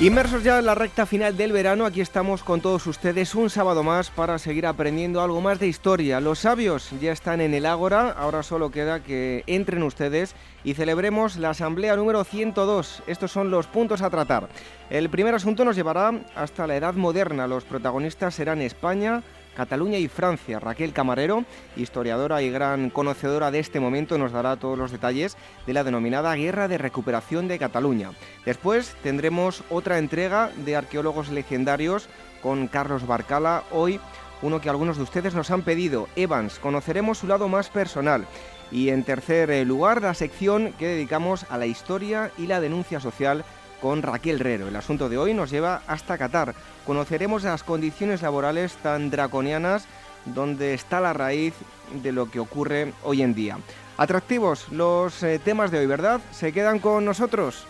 Inmersos ya en la recta final del verano, aquí estamos con todos ustedes un sábado más para seguir aprendiendo algo más de historia. Los sabios ya están en el Ágora, ahora solo queda que entren ustedes y celebremos la asamblea número 102. Estos son los puntos a tratar. El primer asunto nos llevará hasta la Edad Moderna. Los protagonistas serán España, Cataluña y Francia. Raquel Camarero, historiadora y gran conocedora de este momento, nos dará todos los detalles de la denominada Guerra de Recuperación de Cataluña. Después tendremos otra entrega de arqueólogos legendarios con Carlos Barcala. Hoy uno que algunos de ustedes nos han pedido, Evans. Conoceremos su lado más personal. Y en tercer eh, lugar, la sección que dedicamos a la historia y la denuncia social con Raquel Rero. El asunto de hoy nos lleva hasta Qatar. Conoceremos las condiciones laborales tan draconianas donde está la raíz de lo que ocurre hoy en día. Atractivos los eh, temas de hoy, ¿verdad? ¿Se quedan con nosotros?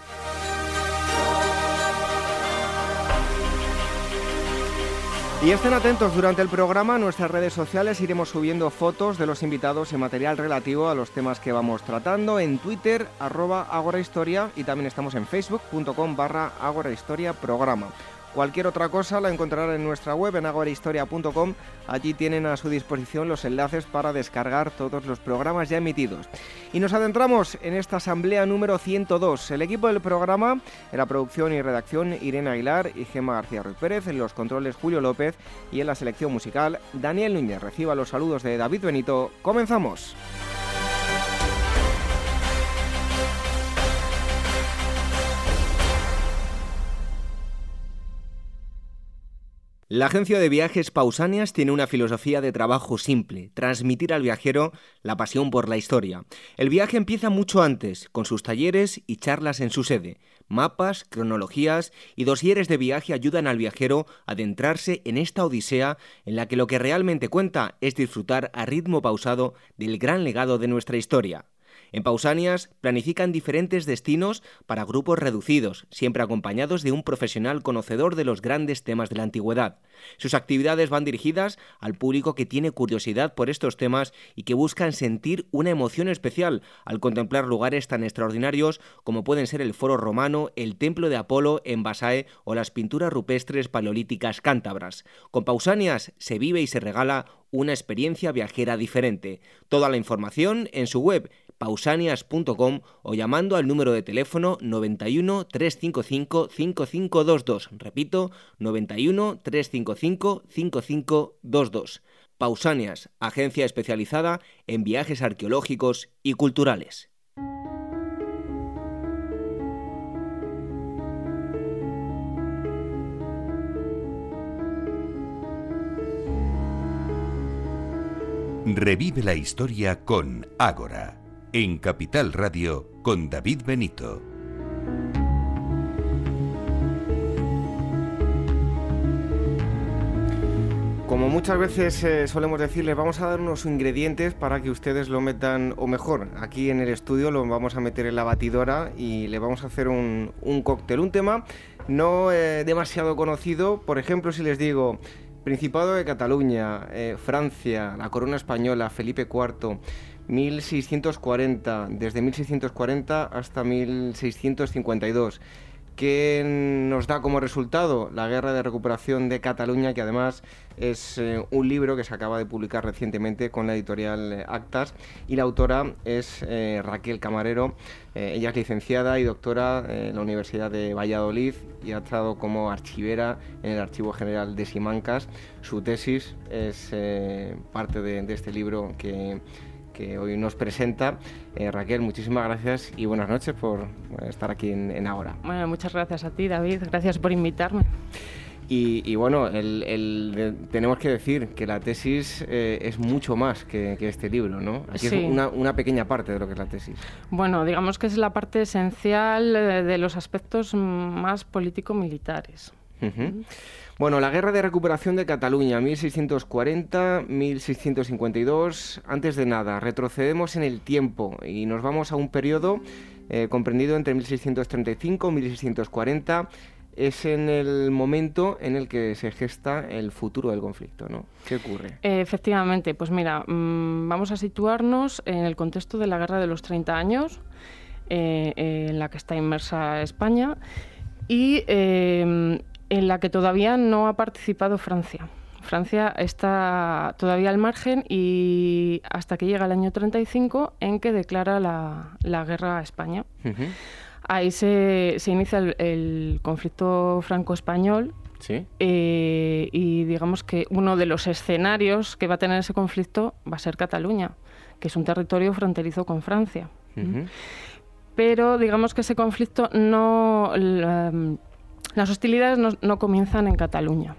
Y estén atentos durante el programa, en nuestras redes sociales iremos subiendo fotos de los invitados y material relativo a los temas que vamos tratando en Twitter, arroba agorahistoria y también estamos en facebook.com barra agorahistoria programa. Cualquier otra cosa la encontrarán en nuestra web en agorahistoria.com. Allí tienen a su disposición los enlaces para descargar todos los programas ya emitidos. Y nos adentramos en esta asamblea número 102. El equipo del programa, en la producción y redacción Irene Aguilar y Gema García Ruiz Pérez, en los controles Julio López y en la selección musical Daniel Núñez. Reciba los saludos de David Benito. Comenzamos. La agencia de viajes Pausanias tiene una filosofía de trabajo simple, transmitir al viajero la pasión por la historia. El viaje empieza mucho antes, con sus talleres y charlas en su sede. Mapas, cronologías y dosieres de viaje ayudan al viajero a adentrarse en esta odisea en la que lo que realmente cuenta es disfrutar a ritmo pausado del gran legado de nuestra historia. En Pausanias planifican diferentes destinos para grupos reducidos, siempre acompañados de un profesional conocedor de los grandes temas de la antigüedad. Sus actividades van dirigidas al público que tiene curiosidad por estos temas y que buscan sentir una emoción especial al contemplar lugares tan extraordinarios como pueden ser el Foro Romano, el Templo de Apolo en Basae o las pinturas rupestres paleolíticas cántabras. Con Pausanias se vive y se regala una experiencia viajera diferente. Toda la información en su web pausanias.com o llamando al número de teléfono 91 355 5522. Repito, 91 355 5522. Pausanias, agencia especializada en viajes arqueológicos y culturales. Revive la historia con Ágora en Capital Radio con David Benito. Como muchas veces eh, solemos decirles, vamos a dar unos ingredientes para que ustedes lo metan, o mejor, aquí en el estudio lo vamos a meter en la batidora y le vamos a hacer un, cóctel, un tema no eh, demasiado conocido. Por ejemplo, si les digo Principado de Cataluña, eh, Francia, la corona española, Felipe IV, 1640, desde 1640 hasta 1652. ¿Qué nos da como resultado? La Guerra de Recuperación de Cataluña, que además es eh, un libro que se acaba de publicar recientemente con la editorial eh, Actas y la autora es eh, Raquel Camarero. ella es licenciada y doctora en la Universidad de Valladolid y ha estado como archivera en el Archivo General de Simancas. Su tesis es parte de este libro que que hoy nos presenta. Eh, Raquel, muchísimas gracias y buenas noches por estar aquí en, Ahora. Bueno, muchas gracias a ti, David. Gracias por invitarme. Y, bueno, tenemos que decir que la tesis eh, es mucho más que, este libro, ¿no? Aquí es una, una, pequeña parte de lo que es la tesis. Bueno, digamos que es la parte esencial eh, de los aspectos más político-militares. Bueno, la guerra de recuperación de Cataluña, 1640-1652. Antes de nada, retrocedemos en el tiempo y nos vamos a un periodo eh, comprendido entre 1635 y 1640 es en el momento en el que se gesta el futuro del conflicto, ¿no? ¿Qué ocurre? efectivamente, pues mira, mm, vamos a situarnos en el contexto de la Guerra de los 30 años, eh, en la que está inmersa España, y eh, en la que todavía no ha participado Francia. Francia está todavía al margen y hasta que llega el año 35 en que declara la, guerra a España. Ahí se, inicia el, conflicto franco-español eh, y digamos que uno de los escenarios que va a tener ese conflicto va a ser Cataluña, que es un territorio fronterizo con Francia. Pero digamos que ese conflicto no... Las hostilidades no, comienzan en Cataluña.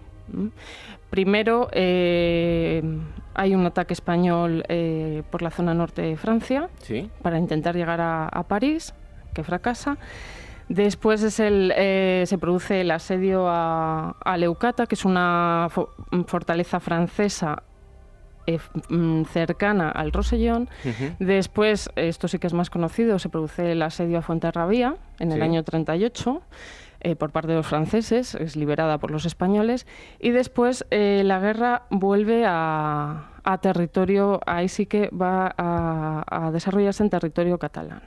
Primero eh, hay un ataque español eh, por la zona norte de Francia para intentar llegar a, París, que fracasa. Después es el, eh, se produce el asedio a, Leucata, que es una fortaleza francesa mm, cercana al Rosellón. Después, esto sí que es más conocido, se produce el asedio a Fuenterrabía en el año 38. Eh, por parte de los franceses, es liberada por los españoles, y después eh, la guerra vuelve a, territorio, ahí sí que va a, desarrollarse en territorio catalán,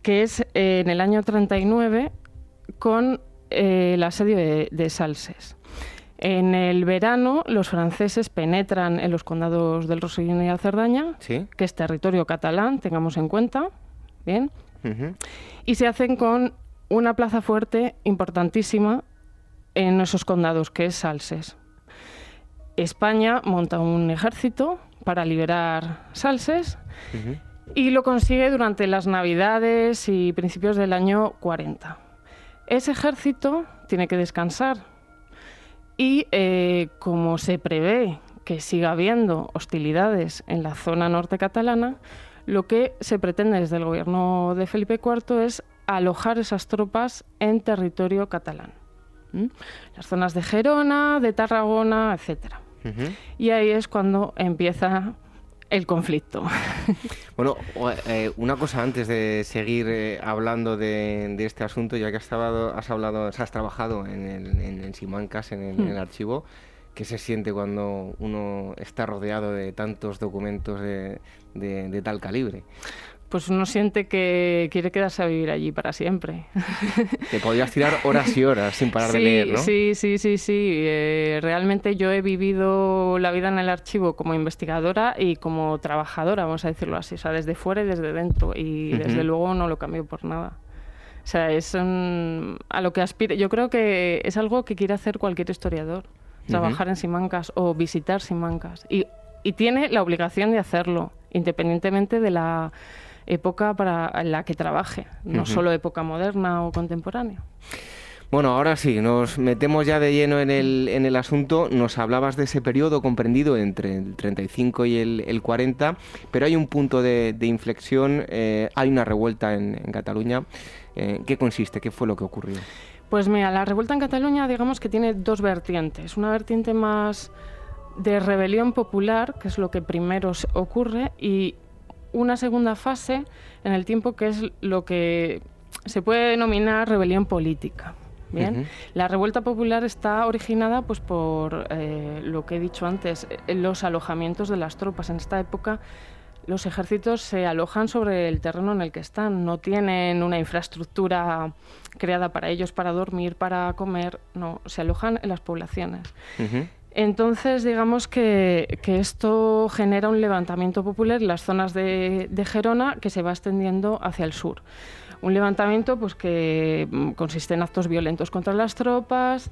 que es eh, en el año 39 con el asedio de, Salses. En el verano, los franceses penetran en los condados del Rosellón y la Cerdaña, que es territorio catalán, tengamos en cuenta, bien, y se hacen con una plaza fuerte importantísima en esos condados, que es Salses. España monta un ejército para liberar Salses y lo consigue durante las Navidades y principios del año 40. Ese ejército tiene que descansar y eh, como se prevé que siga habiendo hostilidades en la zona norte catalana, lo que se pretende desde el gobierno de Felipe IV es alojar esas tropas en territorio catalán. Las zonas de Gerona, de Tarragona, etcétera. Y ahí es cuando empieza el conflicto. Bueno, eh, una cosa antes de seguir eh, hablando de, este asunto, ya que has, hablado, has trabajado en, el, en, Simancas, en el, en el, archivo, ¿qué se siente cuando uno está rodeado de tantos documentos de, de tal calibre? Pues uno siente que quiere quedarse a vivir allí para siempre. Te podrías tirar horas y horas sin parar de leer, ¿no? Sí, sí, sí, sí. Eh, realmente yo he vivido la vida en el archivo como investigadora y como trabajadora, vamos a decirlo así, o sea, desde fuera y desde dentro. Y desde luego no lo cambio por nada. O sea, es a lo que aspira. Yo creo que es algo que quiere hacer cualquier historiador, trabajar en Simancas o visitar Simancas. Y, y tiene la obligación de hacerlo, independientemente de la época para la que trabaje, no solo época moderna o contemporánea. Bueno, ahora sí, nos metemos ya de lleno en el, en el asunto. Nos hablabas de ese periodo comprendido entre el 35 y el, 40, pero hay un punto de, inflexión, eh, hay una revuelta en, Cataluña. Eh, ¿Qué consiste? ¿Qué fue lo que ocurrió? Pues mira, la revuelta en Cataluña digamos que tiene dos vertientes. Una vertiente más de rebelión popular, que es lo que primero ocurre, y una segunda fase en el tiempo que es lo que se puede denominar rebelión política. Bien, la revuelta popular está originada pues por eh, lo que he dicho antes, eh, los alojamientos de las tropas. En esta época los ejércitos se alojan sobre el terreno en el que están, no tienen una infraestructura creada para ellos para dormir, para comer, no, se alojan en las poblaciones. Entonces, digamos que, esto genera un levantamiento popular en las zonas de, Gerona que se va extendiendo hacia el sur. Un levantamiento pues, que mm, consiste en actos violentos contra las tropas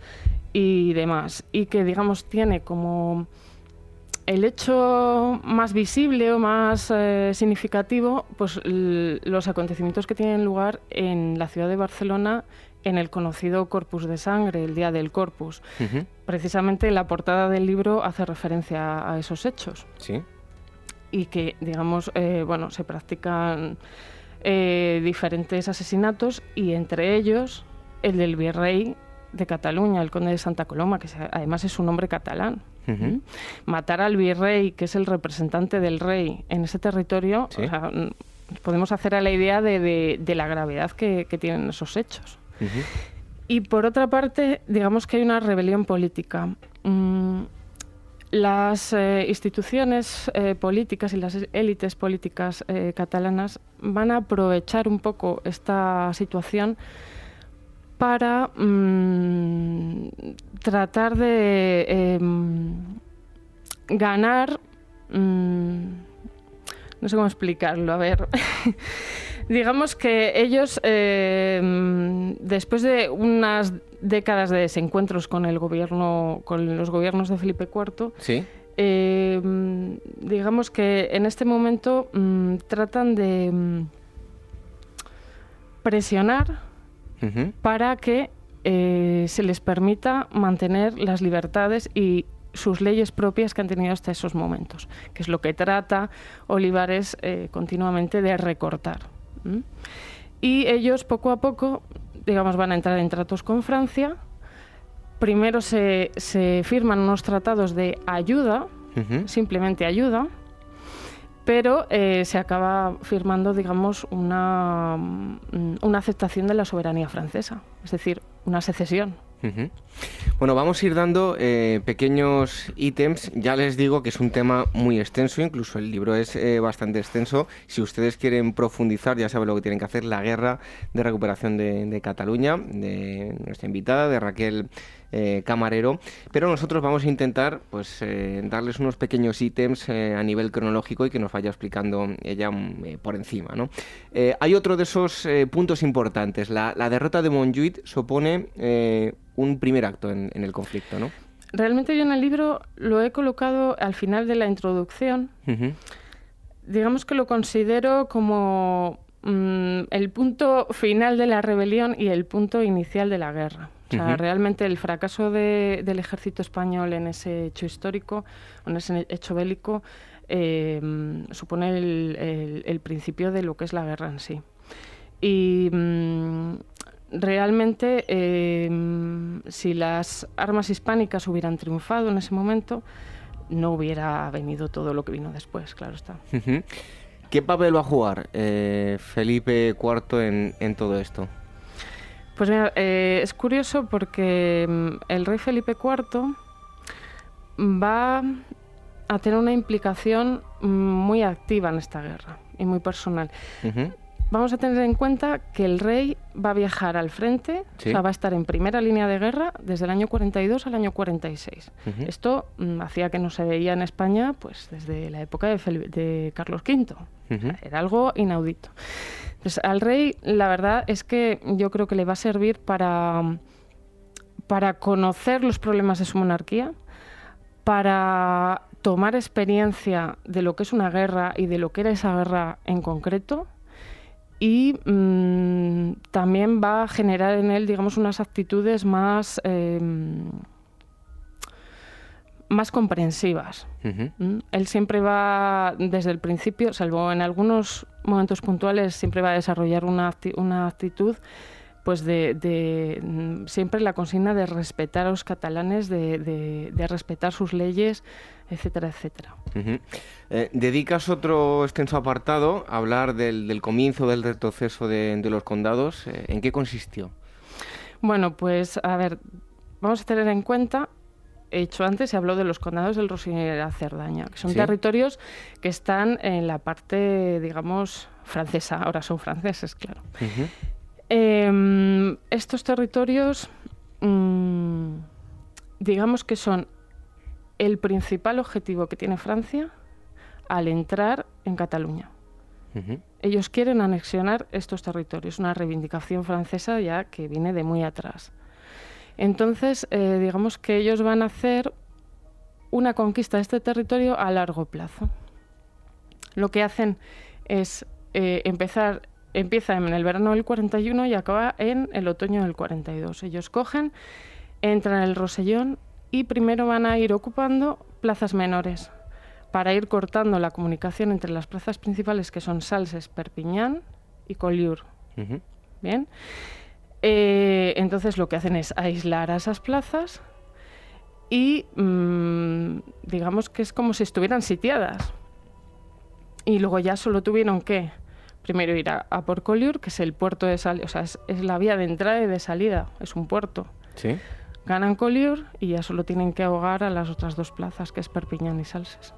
y demás, y que, digamos, tiene como el hecho más visible o más eh, significativo, pues los acontecimientos que tienen lugar en la ciudad de Barcelona en el conocido Corpus de Sangre, el Día del Corpus. Precisamente la portada del libro hace referencia a esos hechos. Sí. Y que, digamos, eh, bueno, se practican eh, diferentes asesinatos y entre ellos el del virrey de Cataluña, el conde de Santa Coloma, que además es un nombre catalán. Matar al virrey, que es el representante del rey en ese territorio, podemos hacer a la idea de, la gravedad que, tienen esos hechos. Y por otra parte, digamos que hay una rebelión política. Mm, las eh, instituciones eh, políticas y las élites políticas eh, catalanas van a aprovechar un poco esta situación para mm, tratar de em, ganar, mm, no sé cómo explicarlo, a ver, digamos que ellos, em, después de unas décadas de desencuentros con el gobierno, con los gobiernos de Felipe IV, em, digamos que en este momento mm, tratan de presionar para que eh, se les permita mantener las libertades y sus leyes propias que han tenido hasta esos momentos, que es lo que trata Olivares eh, continuamente de recortar. Y ellos poco a poco, digamos, van a entrar en tratos con Francia. Primero se, firman unos tratados de ayuda, simplemente ayuda, pero eh, se acaba firmando, digamos, una, mm, una aceptación de la soberanía francesa, es decir, una secesión. Bueno, vamos a ir dando eh, pequeños ítems. Ya les digo que es un tema muy extenso, incluso el libro es eh, bastante extenso. Si ustedes quieren profundizar, ya saben lo que tienen que hacer. La guerra de recuperación de, de Cataluña, de nuestra invitada, de Raquel eh, camarero, pero nosotros vamos a intentar pues eh, darles unos pequeños ítems eh, a nivel cronológico y que nos vaya explicando ella mm, por encima. ¿no? hay otro de esos puntos importantes. La, derrota de Montjuic supone un primer acto en, el conflicto, ¿no? Realmente yo en el libro lo he colocado al final de la introducción. Digamos que lo considero como mm, el punto final de la rebelión y el punto inicial de la guerra. O sea, realmente el fracaso del ejército español en ese hecho histórico, en ese hecho bélico, em, supone el, principio de lo que es la guerra en sí. Y mm, realmente, em, si las armas hispánicas hubieran triunfado en ese momento, no hubiera venido todo lo que vino después, claro está. ¿Qué papel va a jugar eh, Felipe IV en todo esto? Pues mira, eh, es curioso porque mm, el rey Felipe IV va a tener una implicación mm, muy activa en esta guerra y muy personal. Vamos a tener en cuenta que el rey va a viajar al frente, o sea, va a estar en primera línea de guerra desde el año 42 al año 46. Esto mm, hacía que no se veía en España pues desde la época de, Carlos V. Era algo inaudito. Pues al rey, la verdad es que yo creo que le va a servir para, para conocer los problemas de su monarquía, para tomar experiencia de lo que es una guerra y de lo que era esa guerra en concreto y mm, también va a generar en él, digamos, unas actitudes más em, más comprensivas. ¿Mm? Él siempre va, desde el principio, salvo en algunos momentos puntuales, siempre va a desarrollar una, una actitud pues de, mm, siempre la consigna de respetar a los catalanes, de, respetar sus leyes, etcétera, etcétera. Eh, dedicas otro extenso apartado a hablar del, comienzo del retroceso de, los condados. Eh, ¿En qué consistió? Bueno, pues a ver, vamos a tener en cuenta he hecho antes, se habló de los condados del Rossini y de la Cerdaña, que son territorios que están en la parte, digamos, francesa, ahora son franceses, claro. Em, estos territorios, mm, digamos que son el principal objetivo que tiene Francia al entrar en Cataluña. Ellos quieren anexionar estos territorios, una reivindicación francesa ya que viene de muy atrás. Entonces, eh, digamos que ellos van a hacer una conquista de este territorio a largo plazo. Lo que hacen es eh, empezar, empieza en el verano del 41 y acaba en el otoño del 42. Ellos cogen, entran en el Rosellón y primero van a ir ocupando plazas menores para ir cortando la comunicación entre las plazas principales que son Salses, Perpiñán y Collioure. Bien. Eh, entonces lo que hacen es aislar a esas plazas y mm, digamos que es como si estuvieran sitiadas. Y luego ya solo tuvieron que primero ir a, por Collioure, que es el puerto de salida, o sea, es, la vía de entrada y de salida, es un puerto. Sí. Ganan Collioure y ya solo tienen que ahogar a las otras dos plazas, que es Perpiñán y Salses.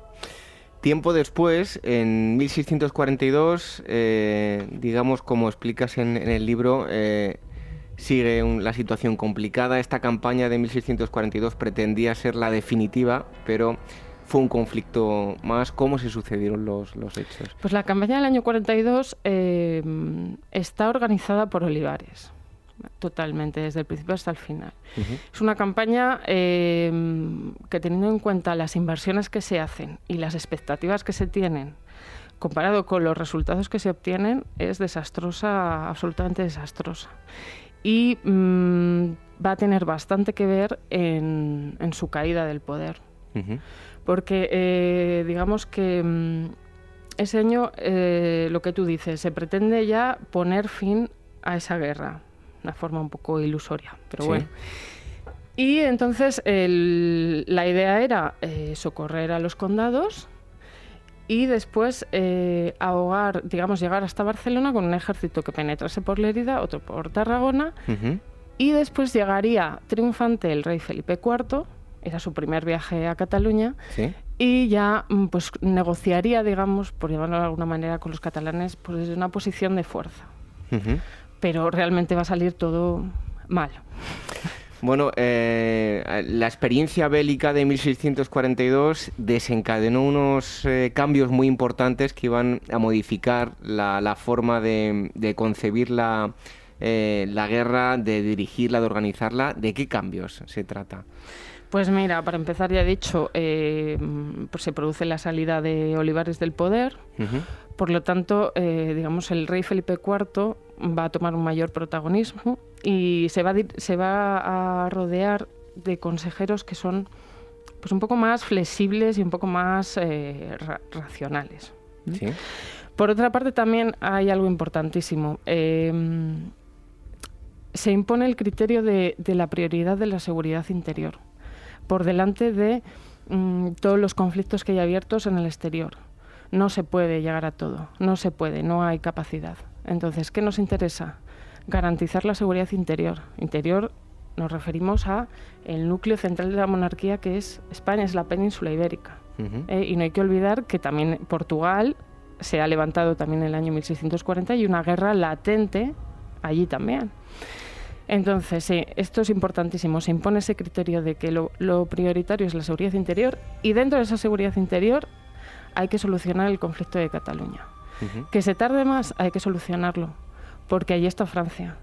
Tiempo después, en 1642, eh, digamos como explicas en, el libro, eh, sigue la situación complicada. Esta campaña de 1642 pretendía ser la definitiva, pero fue un conflicto más. ¿Cómo se sucedieron los, hechos? Pues la campaña del año 42 eh, está organizada por Olivares, totalmente, desde el principio hasta el final. Es una campaña eh, que teniendo en cuenta las inversiones que se hacen y las expectativas que se tienen, comparado con los resultados que se obtienen, es desastrosa, absolutamente desastrosa. Y mm, va a tener bastante que ver en, su caída del poder porque eh, digamos que mm, ese año, eh, lo que tú dices, se pretende ya poner fin a esa guerra, una forma un poco ilusoria, pero bueno. Y entonces la idea era eh, socorrer a los condados y después ahogar, digamos, llegar hasta Barcelona con un ejército que penetrase por Lérida, otro por Tarragona, y después llegaría triunfante el rey Felipe IV era su primer viaje a Cataluña. Y ya mm, pues negociaría, digamos, por llamarlo de alguna manera, con los catalanes pues, desde una posición de fuerza. Pero realmente va a salir todo mal. Bueno, eh, la experiencia bélica de 1642 desencadenó unos eh, cambios muy importantes que iban a modificar la, forma de, concebir la, eh, la guerra, de dirigirla, de organizarla. ¿De qué cambios se trata? Pues mira, para empezar ya he dicho, eh, pues se produce la salida de Olivares del poder, por lo tanto, eh, digamos, el rey Felipe IV va a tomar un mayor protagonismo y se va, a, se va a rodear de consejeros que son pues un poco más flexibles y un poco más eh, racionales. Por otra parte, también hay algo importantísimo. Se impone el criterio de la prioridad de la seguridad interior por delante de mm, todos los conflictos que hay abiertos en el exterior. No se puede llegar a todo, no se puede, no hay capacidad. Entonces, ¿qué nos interesa? Garantizar la seguridad interior. Interior nos referimos a el núcleo central de la monarquía que es España, es la península ibérica. Eh, y no hay que olvidar que también Portugal se ha levantado también en el año 1640 y una guerra latente allí también. Entonces, sí, esto es importantísimo. Se impone ese criterio de que lo, prioritario es la seguridad interior y dentro de esa seguridad interior hay que solucionar el conflicto de Cataluña. Que se tarde más, hay que solucionarlo, porque allí está Francia.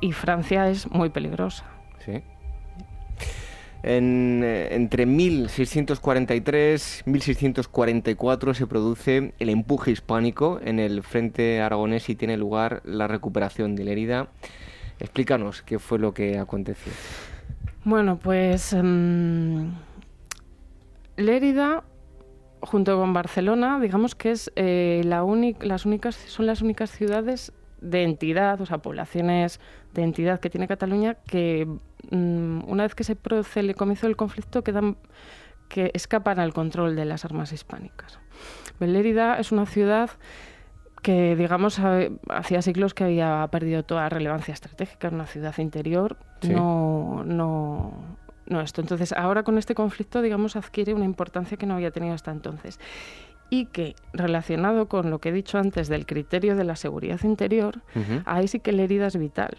Y Francia es muy peligrosa. Sí. En, eh, entre 1643 y 1644 se produce el empuje hispánico en el frente aragonés y tiene lugar la recuperación de la herida. Explícanos qué fue lo que aconteció. Bueno, pues um, Lérida, junto con Barcelona, digamos que es eh, la las únicas, son las únicas ciudades de entidad, o sea, poblaciones de entidad que tiene Cataluña que mm, una vez que se produce el comienzo del conflicto quedan que escapan al control de las armas hispánicas. Lérida es una ciudad que digamos hacía siglos que había perdido toda relevancia estratégica en una ciudad interior, no, no, no esto. Entonces ahora con este conflicto digamos adquiere una importancia que no había tenido hasta entonces y que relacionado con lo que he dicho antes del criterio de la seguridad interior, ahí sí que la herida es vital,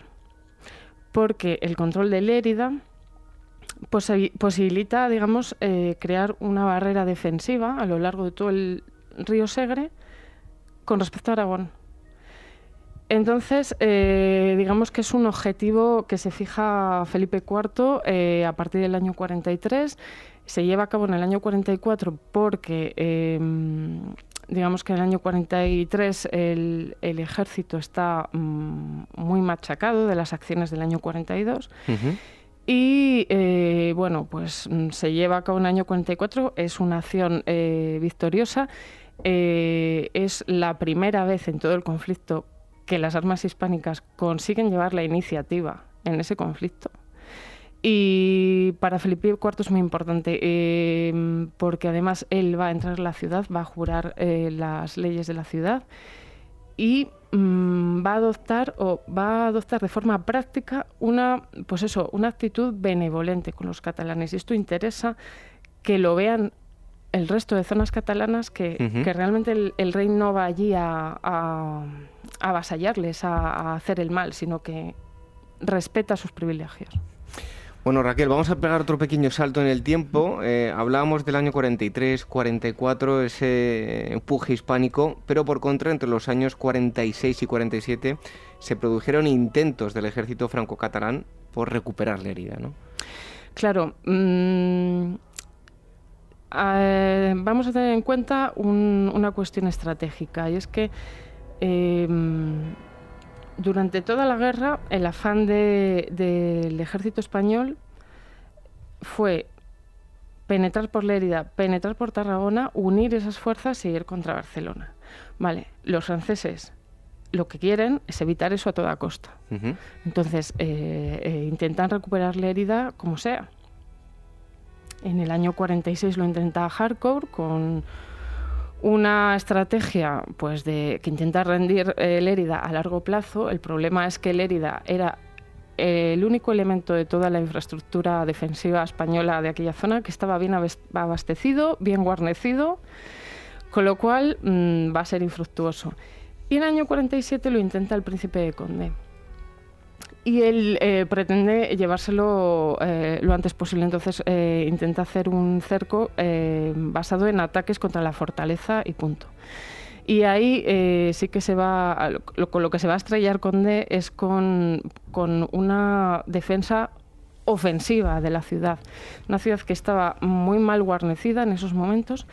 porque el control de la herida posibilita, digamos, eh, crear una barrera defensiva a lo largo de todo el río Segre con respecto a Aragón. Entonces, eh, digamos que es un objetivo que se fija Felipe IV eh, a partir del año 43. Se lleva a cabo en el año 44 porque, em, digamos que en el año 43 el, el ejército está mm, muy machacado de las acciones del año 42. Y eh, bueno, pues mm, se lleva a cabo en el año 44, es una acción victoriosa eh, es la primera vez en todo el conflicto que las armas hispánicas consiguen llevar la iniciativa en ese conflicto. Y para Felipe IV es muy importante eh, porque además él va a entrar en la ciudad, va a jurar eh, las leyes de la ciudad y mm, va a adoptar o va a adoptar de forma práctica una pues eso una actitud benevolente con los catalanes y esto interesa que lo vean el resto de zonas catalanas que, realmente el, rey no va allí a, a, avasallarles, a, hacer el mal, sino que respeta sus privilegios. Bueno, Raquel, vamos a pegar otro pequeño salto en el tiempo. Eh, hablábamos del año 43, 44, ese empuje hispánico, pero por contra, entre los años 46 y 47 se produjeron intentos del ejército franco-catalán por recuperar la herida, ¿no? Claro. Mm, eh, vamos a tener en cuenta una cuestión estratégica y es que em, durante toda la guerra, el afán del ejército español fue penetrar por Lérida, penetrar por Tarragona, unir esas fuerzas y ir contra Barcelona. Vale, los franceses lo que quieren es evitar eso a toda costa. Entonces, eh, eh, intentan recuperar Lérida como sea. En el año 46 lo intenta Harcourt con una estrategia pues de que intenta rendir eh, Lérida a largo plazo. El problema es que Lérida era el único elemento de toda la infraestructura defensiva española de aquella zona que estaba bien abastecido, bien guarnecido, con lo cual mm, va a ser infructuoso. Y en el año 47 lo intenta el príncipe de Conde y él eh, pretende llevárselo eh, lo antes posible. Entonces eh, intenta hacer un cerco basado en ataques contra la fortaleza y punto. Y ahí sí que se va, con lo que se va a estrellar Conde es con, con una defensa ofensiva de la ciudad. Una ciudad que estaba muy mal guarnecida en esos momentos,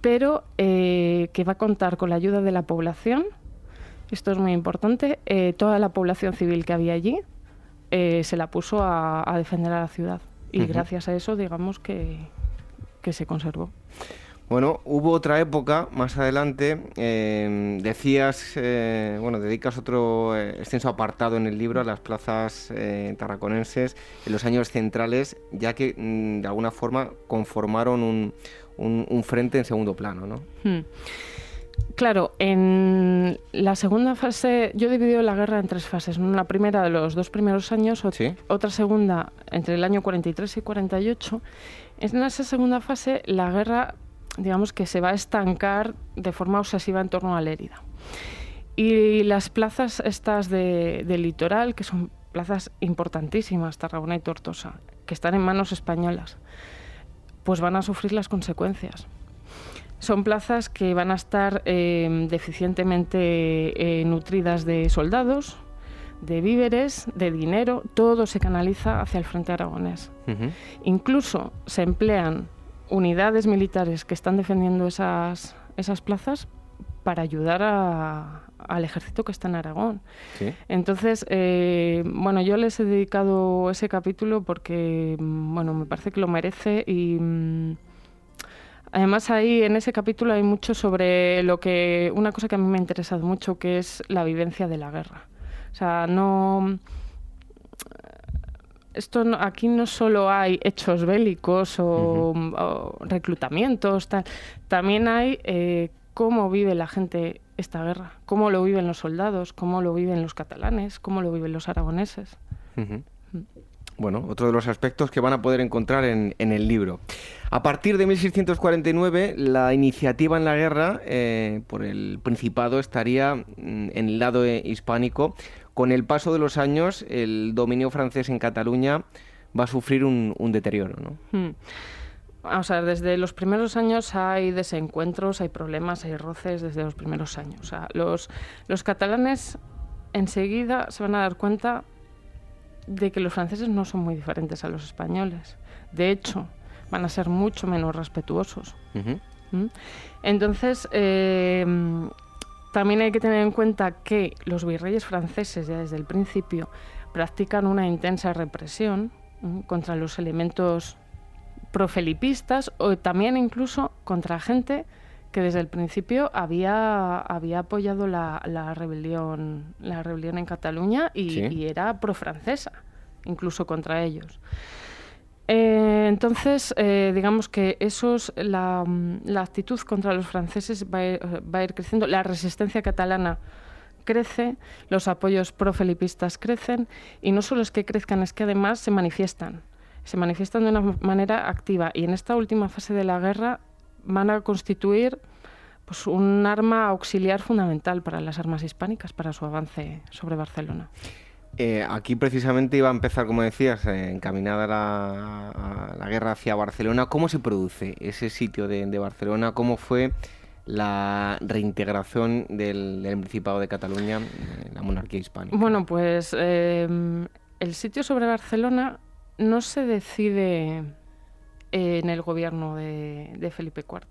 pero que va a contar con la ayuda de la población esto es muy importante, eh, toda la población civil que había allí eh, se la puso a, defender a la ciudad y gracias a eso digamos que, se conservó. Bueno, hubo otra época más adelante, em, decías, eh, bueno, dedicas otro extenso apartado en el libro a las plazas tarraconenses en los años centrales, ya que mm, de alguna forma conformaron un, un, frente en segundo plano, ¿no? Hmm. Claro, en la segunda fase, yo he dividido la guerra en tres fases. Una primera de los dos primeros años, otra segunda entre el año 43 y 48. En esa segunda fase, la guerra, digamos que se va a estancar de forma obsesiva en torno a Lérida. Y las plazas estas de, del litoral, que son plazas importantísimas, Tarragona y Tortosa, que están en manos españolas, pues van a sufrir las consecuencias. Son plazas que van a estar eh, deficientemente eh, nutridas de soldados, de víveres, de dinero, todo se canaliza hacia el frente aragonés. Incluso se emplean unidades militares que están defendiendo esas, esas plazas para ayudar al ejército que está en Aragón. Entonces, eh, bueno, yo les he dedicado ese capítulo porque, bueno, me parece que lo merece y... Mm, Además, ahí en ese capítulo hay mucho sobre lo que. Una cosa que a mí me ha interesado mucho, que es la vivencia de la guerra. O sea, no. Esto aquí no solo hay hechos bélicos o, reclutamientos, tal. también hay eh, cómo vive la gente esta guerra, cómo lo viven los soldados, cómo lo viven los catalanes, cómo lo viven los aragoneses. Bueno, otro de los aspectos que van a poder encontrar en, el libro. A partir de 1649, la iniciativa en la guerra eh, por el Principado estaría mm, en el lado eh, hispánico. Con el paso de los años, el dominio francés en Cataluña va a sufrir un, deterioro. ¿no? Hmm. Sea, desde los primeros años hay desencuentros, hay problemas, hay roces desde los primeros años. Los, los catalanes enseguida se van a dar cuenta de que los franceses no son muy diferentes a los españoles. De hecho, van a ser mucho menos respetuosos. ¿Mm? Entonces, eh, también hay que tener en cuenta que los virreyes franceses ya desde el principio practican una intensa represión contra los elementos profelipistas o también incluso contra gente que desde el principio había, había apoyado la, la rebelión, la rebelión en Cataluña y, y era pro-francesa, incluso contra ellos. Eh, entonces, eh, digamos que esos, la, la, actitud contra los franceses va a, ir, va a, ir, creciendo, la resistencia catalana crece, los apoyos pro-felipistas crecen y no solo es que crezcan, es que además se manifiestan, se manifiestan de una manera activa y en esta última fase de la guerra van a constituir pues, un arma auxiliar fundamental para las armas hispánicas, para su avance sobre Barcelona. Eh, aquí precisamente iba a empezar, como decías, eh, encaminada la, a la, guerra hacia Barcelona. ¿Cómo se produce ese sitio de, de Barcelona? ¿Cómo fue la reintegración del, del, Principado de Cataluña en la monarquía hispánica? Bueno, pues eh, el sitio sobre Barcelona no se decide en el gobierno de, Felipe IV.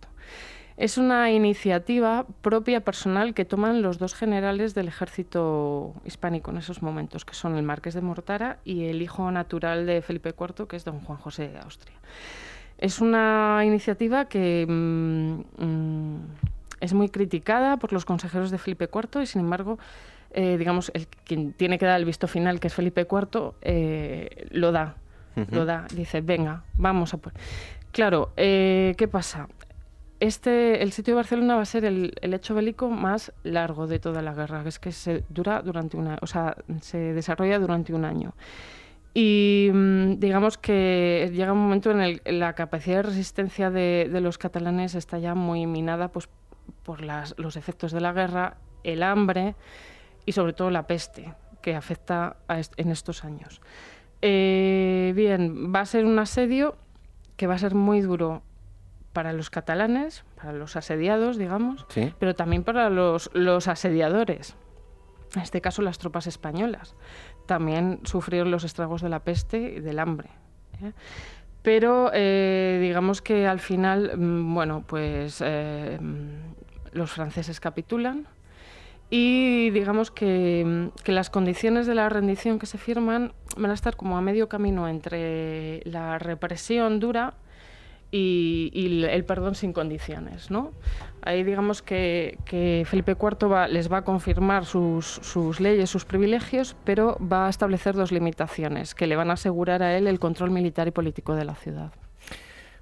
Es una iniciativa propia personal que toman los dos generales del ejército hispánico en esos momentos, que son el marqués de Mortara y el hijo natural de Felipe IV, que es don Juan José de Austria. Es una iniciativa que mmm, mmm, es muy criticada por los consejeros de Felipe IV y, sin embargo, eh, digamos, el, quien tiene que dar el visto final, que es Felipe IV, eh, lo da. Lo da. Dice, venga, vamos a... Claro, eh, ¿qué pasa? este, el sitio de Barcelona va a ser el, hecho bélico más largo de toda la guerra, que es que se dura durante una, o sea, se desarrolla durante un año. Y mm, digamos que llega un momento en el la capacidad de resistencia de, los catalanes está ya muy minada pues, por los efectos de la guerra, el hambre y sobre todo la peste que afecta en estos años. Eh, bien, va a ser un asedio que va a ser muy duro para los catalanes, para los asediados, digamos, ¿Sí? pero también para los, los, asediadores. En este caso, las tropas españolas. También sufrieron los estragos de la peste y del hambre. ¿eh? Pero eh, digamos que al final, mm, bueno, pues eh, los franceses capitulan y digamos que, que, las condiciones de la rendición que se firman van a estar como a medio camino entre la represión dura y, el perdón sin condiciones. ¿no? Ahí digamos que, Felipe IV va, les va a confirmar sus, leyes, sus privilegios, pero va a establecer dos limitaciones que le van a asegurar a él el control militar y político de la ciudad.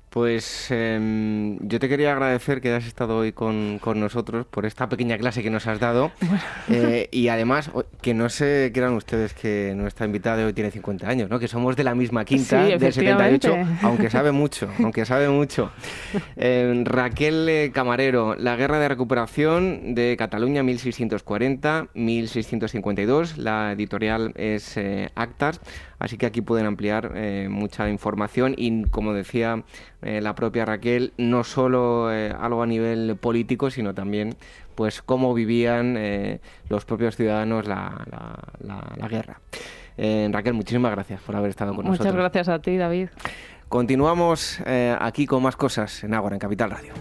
Pues eh, yo te quería agradecer que hayas estado hoy con, con, nosotros por esta pequeña clase que nos has dado. Bueno. Eh, y además, que no se crean ustedes que nuestra invitada de hoy tiene 50 años, ¿no? que somos de la misma quinta, sí, del 78, aunque sabe mucho, aunque sabe mucho. Eh, Raquel Camarero, La Guerra de Recuperación de Cataluña 1640-1652, la editorial es eh, Actas. Así que aquí pueden ampliar eh, mucha información y, como decía eh, la propia Raquel, no solo eh, algo a nivel político, sino también pues cómo vivían los propios ciudadanos la, la, la, la guerra. Raquel, muchísimas gracias por haber estado con Muchas nosotros. Muchas gracias a ti, David. Continuamos aquí con más cosas en Ágora, en Capital Radio.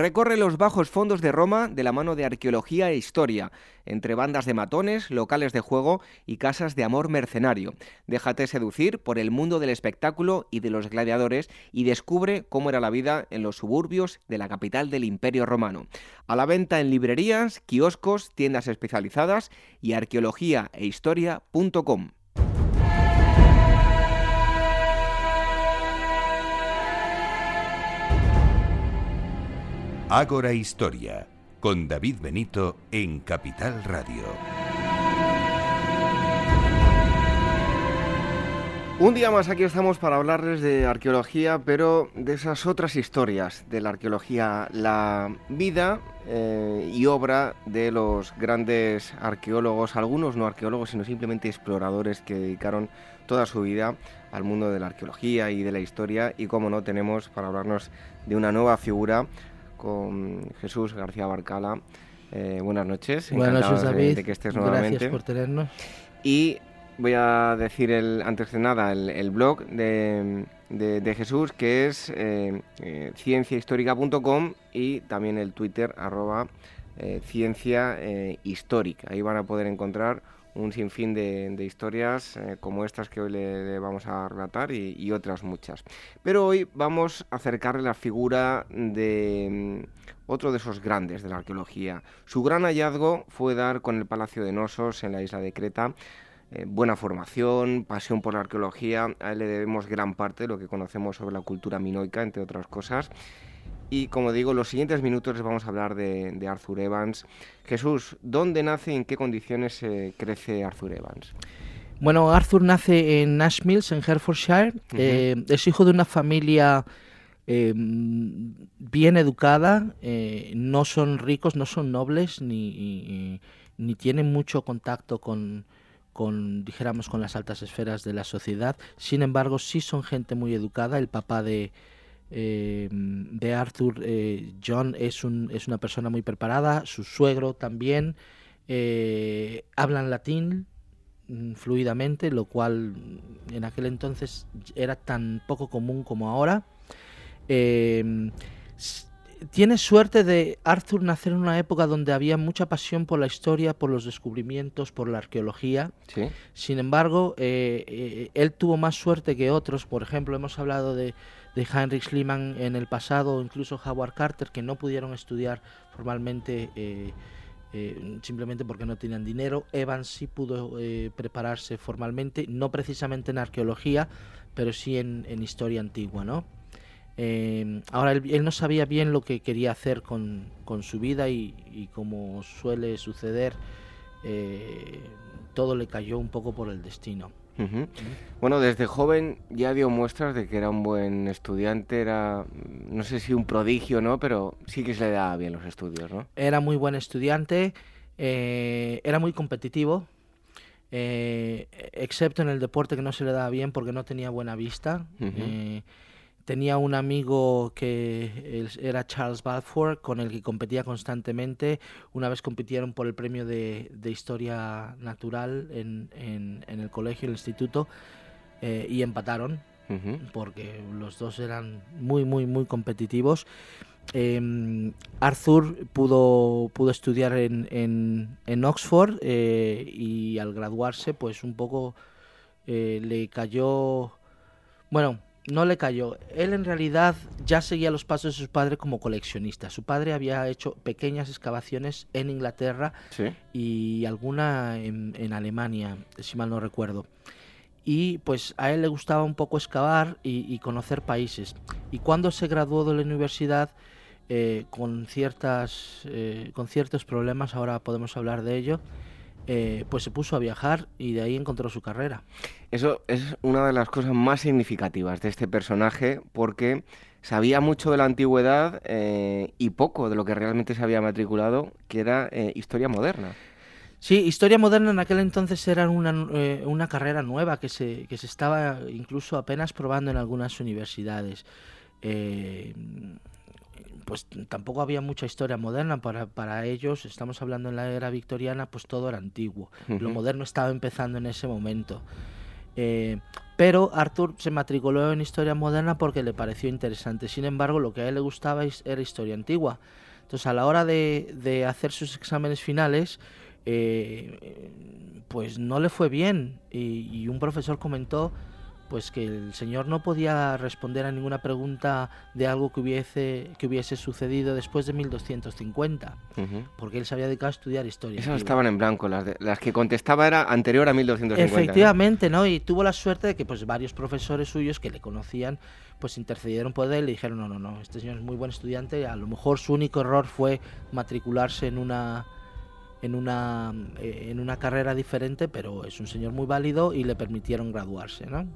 Recorre los bajos fondos de Roma de la mano de arqueología e historia, entre bandas de matones, locales de juego y casas de amor mercenario. Déjate seducir por el mundo del espectáculo y de los gladiadores y descubre cómo era la vida en los suburbios de la capital del Imperio Romano. A la venta en librerías, kioscos, tiendas especializadas y arqueología Ágora Historia, con David Benito en Capital Radio. Un día más aquí estamos para hablarles de arqueología, pero de esas otras historias de la arqueología, la vida eh, y obra de los grandes arqueólogos, algunos no arqueólogos, sino simplemente exploradores que dedicaron toda su vida al mundo de la arqueología y de la historia. Y como no, tenemos para hablarnos de una nueva figura con Jesús García Barcala. Eh, buenas noches. Buenas noches, David. De, de que estés nuevamente. Gracias por tenernos. Y voy a decir el, antes de nada el, blog de, de, Jesús, que es eh, eh, cienciahistórica.com y también el Twitter arroba ciencia histórica. Ahí van a poder encontrar un sinfín de, historias como estas que hoy le, vamos a relatar y, otras muchas. Pero hoy vamos a acercarle la figura de mm, otro de esos grandes de la arqueología. Su gran hallazgo fue dar con el Palacio de Nosos en la isla de Creta eh, buena formación, pasión por la arqueología. A él le debemos gran parte de lo que conocemos sobre la cultura minoica, entre otras cosas. Y como digo, los siguientes minutos les vamos a hablar de, Arthur Evans. Jesús, ¿dónde nace y en qué condiciones crece Arthur Evans? Bueno, Arthur nace en Nash Mills, en Herefordshire. Eh, es hijo de una familia eh, bien educada. no son ricos, no son nobles, ni, ni tienen mucho contacto con, con, dijéramos, con las altas esferas de la sociedad. Sin embargo, sí son gente muy educada. El papá de, eh, de Arthur, eh, John, es, un, es una persona muy preparada. Su suegro también. Eh, hablan latín mm, fluidamente, lo cual en aquel entonces era tan poco común como ahora tiene suerte de Arthur nacer en una época donde había mucha pasión por la historia, por los descubrimientos, por la arqueología. Sin embargo, eh, eh, él tuvo más suerte que otros. Por ejemplo, hemos hablado de, de Heinrich Schliemann en el pasado, incluso Howard Carter, que no pudieron estudiar formalmente. Eh, simplemente porque no tenían dinero. Evans sí pudo prepararse formalmente, no precisamente en arqueología, pero sí en, historia antigua, ¿no? Eh, ahora él, no sabía bien lo que quería hacer con, su vida y, como suele suceder, eh, todo le cayó un poco por el destino. Bueno, desde joven ya dio muestras de que era un buen estudiante, era, no sé si un prodigio, ¿no? Pero sí que se le daba bien los estudios, ¿no? Era muy buen estudiante, eh, era muy competitivo, excepto en el deporte que no se le daba bien porque no tenía buena vista. Tenía un amigo que era Charles Balfour, con el que competía constantemente. Una vez compitieron por el premio de, Historia Natural en, el colegio, el instituto, eh, y empataron, porque los dos eran muy, muy, muy competitivos. Em, Arthur pudo, pudo estudiar en, en, Oxford eh, y al graduarse, pues un poco eh, le cayó. Bueno, no le cayó. Él en realidad ya seguía los pasos de su padre como coleccionista. Su padre había hecho pequeñas excavaciones en Inglaterra y alguna en, Alemania, si mal no recuerdo. Y pues a él le gustaba un poco excavar y, conocer países. Y cuando se graduó de la universidad, eh, con, ciertas, eh, con ciertos problemas, ahora podemos hablar de ello, eh, pues se puso a viajar y de ahí encontró su carrera. Eso es una de las cosas más significativas de este personaje porque sabía mucho de la antigüedad eh, y poco de lo que realmente se había matriculado, que era eh, historia moderna. Sí, historia moderna en aquel entonces era una, carrera nueva que se, que se estaba incluso apenas probando en algunas universidades pues tampoco había mucha historia moderna para, para ellos, estamos hablando en la era victoriana, pues todo era antiguo, lo moderno estaba empezando en ese momento. Eh, pero Arthur se matriculó en historia moderna porque le pareció interesante. Sin embargo, lo que a él le gustaba era historia antigua. Entonces, a la hora de, de hacer sus exámenes finales, eh, pues no le fue bien. y un profesor comentó pues que el señor no podía responder a ninguna pregunta de algo que hubiese que hubiese sucedido después de 1250, porque él se había dedicado a estudiar historia. Esas estaban en blanco, las, las que contestaba era anterior a 1250. Efectivamente, ¿no? Y tuvo la suerte de que pues varios profesores suyos que le conocían pues intercedieron por él y le dijeron, no, no, no, este señor es muy buen estudiante, a lo mejor su único error fue matricularse en una en una, eh, en una carrera diferente, pero es un señor muy válido y le permitieron graduarse. ¿no?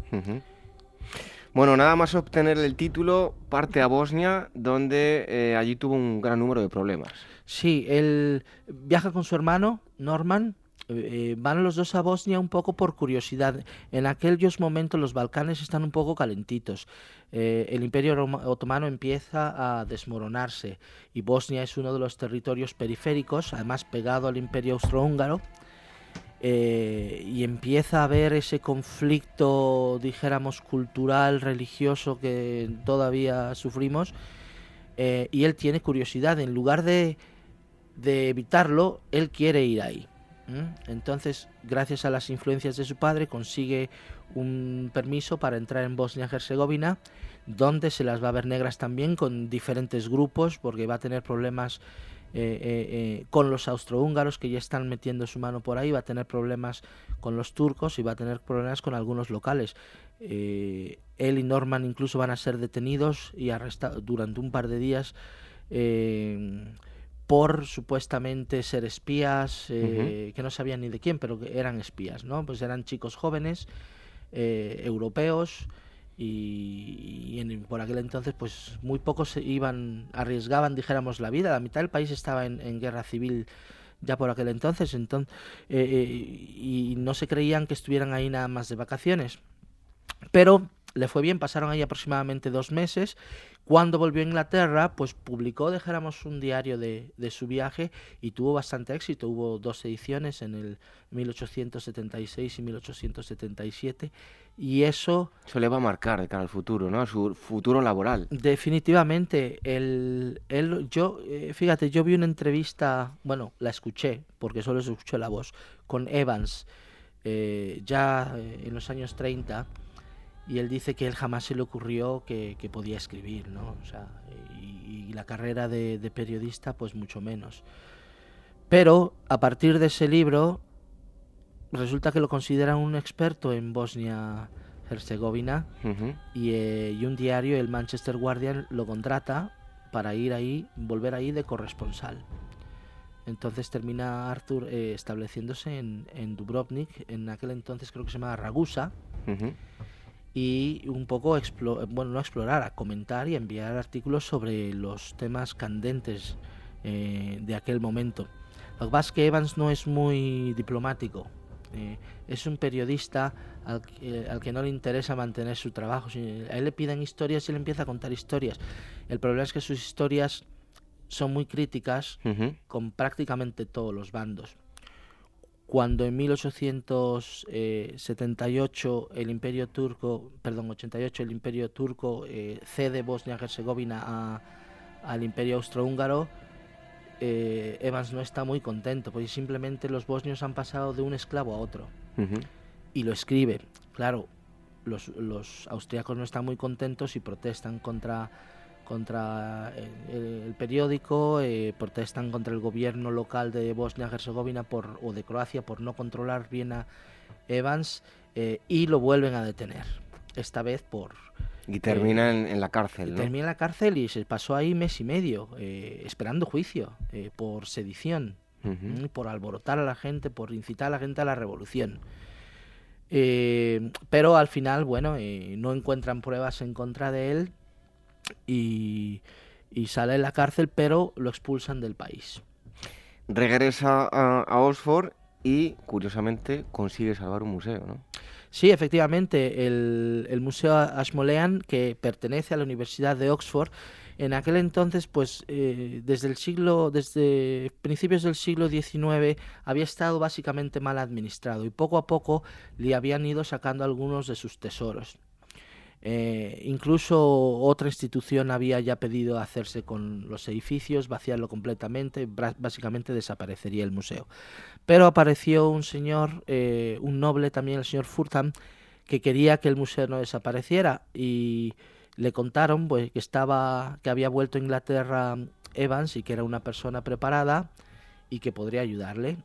Bueno, nada más obtener el título, parte a Bosnia, donde eh, allí tuvo un gran número de problemas. Sí, él viaja con su hermano, Norman, eh, van los dos a Bosnia un poco por curiosidad. En aquellos momentos los Balcanes están un poco calentitos. Eh, el Imperio Otomano empieza a desmoronarse y Bosnia es uno de los territorios periféricos, además pegado al Imperio Austrohúngaro. eh, y empieza a ver ese conflicto, dijéramos, cultural, religioso que todavía sufrimos, y él tiene curiosidad, en lugar de, de evitarlo, él quiere ir ahí. Entonces, gracias a las influencias de su padre, consigue un permiso para entrar en Bosnia-Herzegovina, donde se las va a ver negras también con diferentes grupos, porque va a tener problemas eh, eh, eh, con los austrohúngaros que ya están metiendo su mano por ahí, va a tener problemas con los turcos y va a tener problemas con algunos locales. él y Norman incluso van a ser detenidos y arrestados durante un par de días por supuestamente ser espías, que no sabían ni de quién, pero que eran espías, ¿no? Pues eran chicos jóvenes, europeos, y, por aquel entonces pues muy pocos iban arriesgaban dijéramos la vida. La mitad del país estaba en, guerra civil ya por aquel entonces entonces eh, eh, y no se creían que estuvieran ahí nada más de vacaciones. Pero le fue bien pasaron ahí aproximadamente dos meses cuando volvió a Inglaterra, pues publicó, dijéramos, un diario de, de, su viaje y tuvo bastante éxito. Hubo dos ediciones en el 1876 y 1877 y eso... Eso le va a marcar de cara al futuro, ¿no? A su futuro laboral. Definitivamente. El, el, yo, eh, fíjate, yo vi una entrevista, bueno, la escuché, porque solo se escuchó la voz, con Evans, eh, ya eh, en los años 30, y él dice que él jamás se le ocurrió que, que podía escribir, ¿no? O sea, y, y la carrera de, de periodista, pues mucho menos. Pero a partir de ese libro, resulta que lo consideran un experto en Bosnia Herzegovina eh, y, un diario, el Manchester Guardian, lo contrata para ir ahí, volver ahí de corresponsal. Entonces termina Arthur eh, estableciéndose en, Dubrovnik, en aquel entonces creo que se llamaba Ragusa, y un poco, bueno, no explorar, a comentar y enviar artículos sobre los temas candentes eh, de aquel momento. Lo que pasa es que Evans no es muy diplomático, eh, es un periodista al, que no le interesa mantener su trabajo. a él le piden historias y él empieza a contar historias. El problema es que sus historias son muy críticas con prácticamente todos los bandos. Cuando en 1878 el Imperio Turco, perdón, 88 el Imperio Turco eh, cede Bosnia-Herzegovina al Imperio Austrohúngaro, eh, Evans no está muy contento, porque simplemente los bosnios han pasado de un esclavo a otro. Y lo escribe. Claro, los, los austriacos no están muy contentos y protestan contra, contra el, periódico, eh, protestan contra el gobierno local de Bosnia-Herzegovina o de Croacia por no controlar bien a Evans eh, y lo vuelven a detener. Esta vez por, y termina en, la cárcel, Termina en la cárcel y se pasó ahí mes y medio, eh, esperando juicio eh, por sedición, por alborotar a la gente, por incitar a la gente a la revolución. Eh, pero al final, bueno, no encuentran pruebas en contra de él y, y, sale de la cárcel, pero lo expulsan del país. Regresa a, a Oxford y, curiosamente, consigue salvar un museo, ¿no? Sí, efectivamente, el, Museo Ashmolean, que pertenece a la Universidad de Oxford, en aquel entonces, pues eh, desde el siglo, desde principios del siglo XIX, había estado básicamente mal administrado y poco a poco le habían ido sacando algunos de sus tesoros. Eh, incluso otra institución había ya pedido hacerse con los edificios, vaciarlo completamente, básicamente desaparecería el museo. Pero apareció un señor, eh, un noble también, el señor Furtham, que quería que el museo no desapareciera y le contaron pues, que estaba, que había vuelto a Inglaterra Evans y que era una persona preparada y que podría ayudarle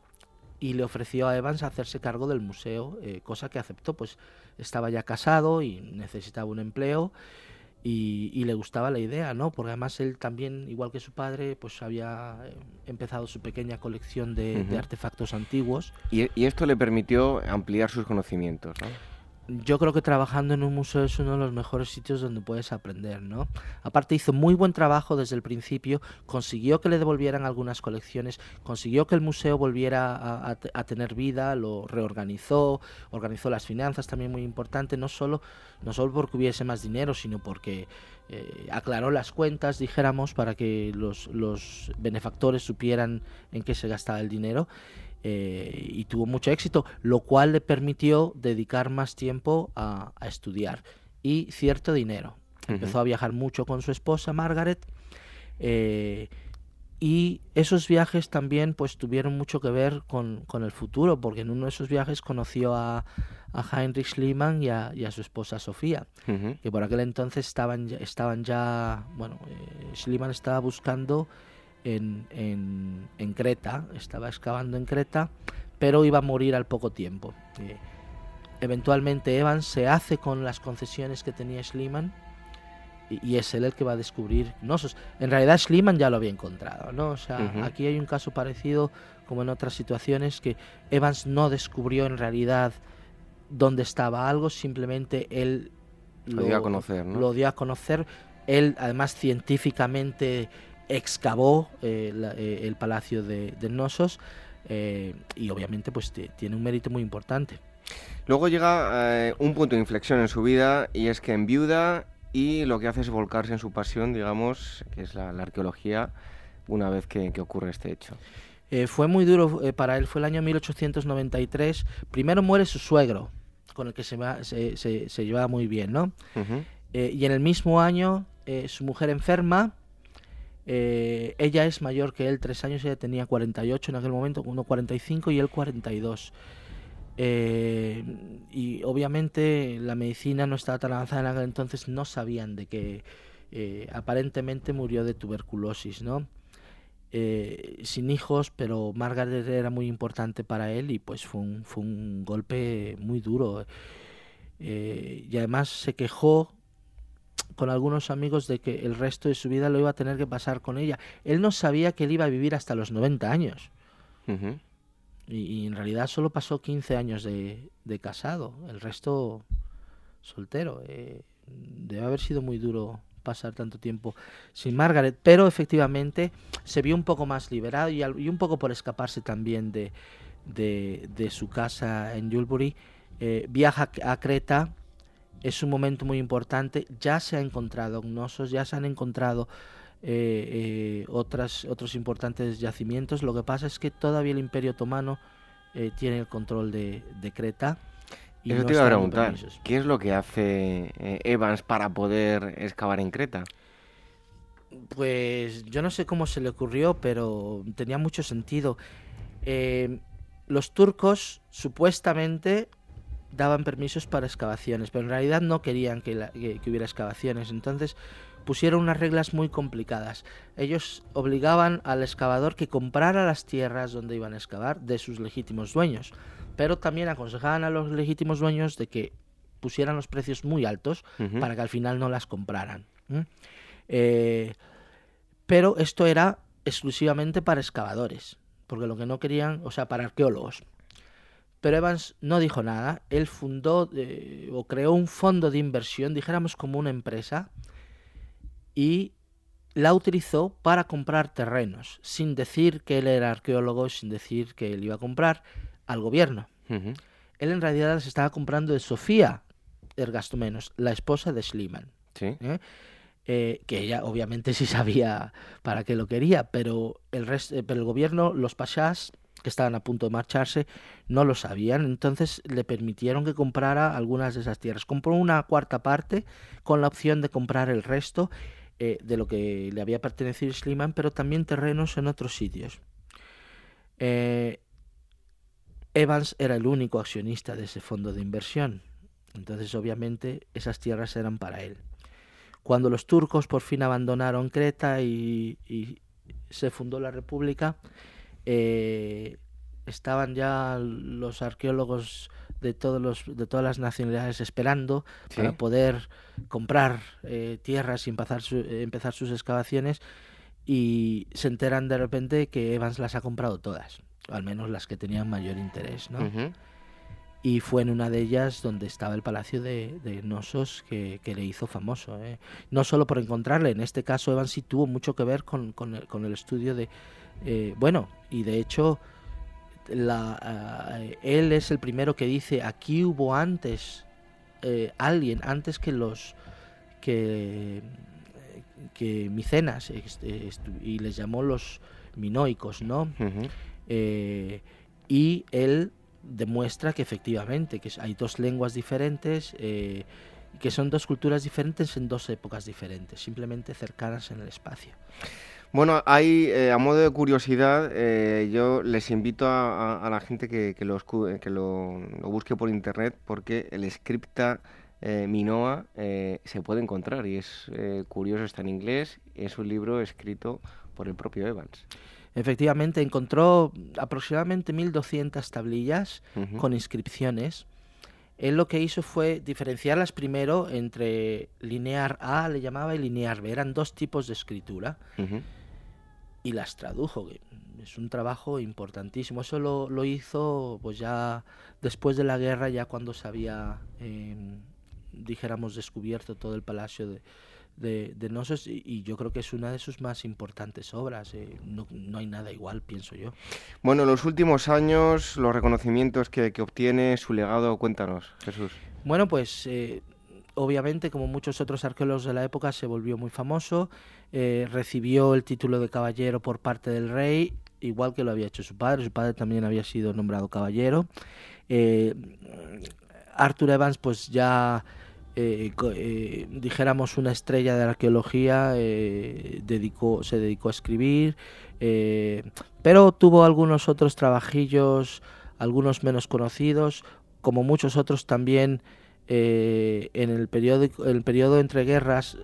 y le ofreció a Evans hacerse cargo del museo, eh, cosa que aceptó, pues estaba ya casado y necesitaba un empleo y, le gustaba la idea, ¿no? Porque además él también, igual que su padre, pues había eh, empezado su pequeña colección de, artefactos antiguos. Y, y, esto le permitió ampliar sus conocimientos, ¿no? Yo creo que trabajando en un museo es uno de los mejores sitios donde puedes aprender, ¿no? Aparte hizo muy buen trabajo desde el principio, consiguió que le devolvieran algunas colecciones, consiguió que el museo volviera a, tener vida, lo reorganizó, organizó las finanzas también muy importante, no solo, no solo porque hubiese más dinero, sino porque eh, aclaró las cuentas, dijéramos, para que los, los benefactores supieran en qué se gastaba el dinero eh, y tuvo mucho éxito, lo cual le permitió dedicar más tiempo a, estudiar. Y cierto dinero. Empezó a viajar mucho con su esposa Margaret eh, y esos viajes también pues tuvieron mucho que ver con, el futuro, porque en uno de esos viajes conoció a, Heinrich Schliemann y a, su esposa Sofía, que por aquel entonces estaban, estaban ya, bueno, eh, Schliemann estaba buscando en, en, Creta, estaba excavando en Creta, pero iba a morir al poco tiempo. Eh, eventualmente Evans se hace con las concesiones que tenía Schliemann y, es él el que va a descubrir Nosos. En realidad Schliemann ya lo había encontrado, ¿no? O sea, aquí hay un caso parecido como en otras situaciones que Evans no descubrió en realidad dónde estaba algo, simplemente él lo, dio a conocer, ¿no? Lo dio a conocer. Él, además, científicamente excavó eh, eh, el palacio de, de Nosos eh, y obviamente pues tiene un mérito muy importante. Luego llega un punto de inflexión en su vida y es que en viuda y lo que hace es volcarse en su pasión, digamos, que es la, arqueología, una vez que, ocurre este hecho. fue muy duro para él, fue el año 1893. Primero muere su suegro, con el que se, se, se, llevaba muy bien, ¿no? y en el mismo año su mujer enferma eh, ella es mayor que él, tres años, ella tenía 48 en aquel momento, uno 45 y él 42. Eh, y obviamente la medicina no estaba tan avanzada en aquel entonces, no sabían de que eh, aparentemente murió de tuberculosis, ¿no? sin hijos, pero Margaret era muy importante para él y pues fue un, fue un golpe muy duro. y además se quejó con algunos amigos de que el resto de su vida lo iba a tener que pasar con ella. Él no sabía que él iba a vivir hasta los 90 años. y, en realidad solo pasó 15 años de, casado, el resto soltero. Eh, debe haber sido muy duro pasar tanto tiempo sin Margaret, pero efectivamente se vio un poco más liberado y, un poco por escaparse también de, de, su casa en Yulbury. Eh, viaja a Creta es un momento muy importante. Ya se ha encontrado gnosos, ya se han encontrado eh, eh, otras, otros importantes yacimientos. Lo que pasa es que todavía el Imperio Otomano eh, tiene el control de, Creta. Y Eso te iba a preguntar, ¿qué es lo que hace Evans para poder excavar en Creta? Pues yo no sé cómo se le ocurrió, pero tenía mucho sentido. los turcos supuestamente daban permisos para excavaciones, pero en realidad no querían que, hubiera excavaciones. Entonces pusieron unas reglas muy complicadas. Ellos obligaban al excavador que comprara las tierras donde iban a excavar de sus legítimos dueños, pero también aconsejaban a los legítimos dueños de que pusieran los precios muy altos para que al final no las compraran. Eh, pero esto era exclusivamente para excavadores, porque lo que no querían, o sea, para arqueólogos. Pero Evans no dijo nada. Él fundó eh, o creó un fondo de inversión, dijéramos como una empresa, y la utilizó para comprar terrenos, sin decir que él era arqueólogo, sin decir que él iba a comprar al gobierno. Él en realidad se estaba comprando de Sofía Ergastomenos, la esposa de Schliemann. ¿eh? Eh, que ella obviamente sí sabía para qué lo quería, pero el, pero el gobierno, los pashas, que estaban a punto de marcharse, no lo sabían, entonces le permitieron que comprara algunas de esas tierras. Compró una cuarta parte con la opción de comprar el resto eh, de lo que le había pertenecido Schliemann, pero también terrenos en otros sitios. Eh, Evans era el único accionista de ese fondo de inversión, entonces obviamente esas tierras eran para él. Cuando los turcos por fin abandonaron Creta y se fundó la República, eh, estaban ya los arqueólogos de todos los de todas las nacionalidades esperando para poder comprar eh, tierras y empezar, empezar sus excavaciones y se enteran de repente que Evans las ha comprado todas, al menos las que tenían mayor interés, ¿no? Y fue en una de ellas donde estaba el palacio de, de Nosos que, le hizo famoso. ¿eh? No solo por encontrarle, en este caso Evans sí tuvo mucho que ver con, con, el, estudio de... Eh, bueno, y de hecho la, eh, él es el primero que dice, aquí hubo antes alguien, antes que los... que, que Micenas, y les llamó los minoicos, ¿no? y él demuestra que efectivamente que hay dos lenguas diferentes, eh, que son dos culturas diferentes en dos épocas diferentes, simplemente cercanas en el espacio. Bueno, hay, eh, a modo de curiosidad, eh, yo les invito a, la gente que, que, lo, busque por internet porque el scripta Minoa se puede encontrar y es curioso, está en inglés, es un libro escrito por el propio Evans. Efectivamente, encontró aproximadamente 1.200 tablillas con inscripciones. Él lo que hizo fue diferenciarlas primero entre linear A, le llamaba, y linear B. Eran dos tipos de escritura. Y las tradujo. Es un trabajo importantísimo. Eso lo, hizo pues ya después de la guerra, ya cuando se había, em, dijéramos, descubierto todo el palacio de, de, de Nosos y, yo creo que es una de sus más importantes obras. Eh, no, hay nada igual, pienso yo. Bueno, los últimos años, los reconocimientos que, obtiene, su legado, cuéntanos, Jesús. Bueno, pues eh, obviamente, como muchos otros arqueólogos de la época, se volvió muy famoso, eh, recibió el título de caballero por parte del rey, igual que lo había hecho su padre, su padre también había sido nombrado caballero. Arthur Evans, pues ya eh, eh, dijéramos una estrella de la arqueología, eh, dedicó, se dedicó a escribir, pero tuvo algunos otros trabajillos, algunos menos conocidos, como muchos otros también en el periodo, el periodo entre guerras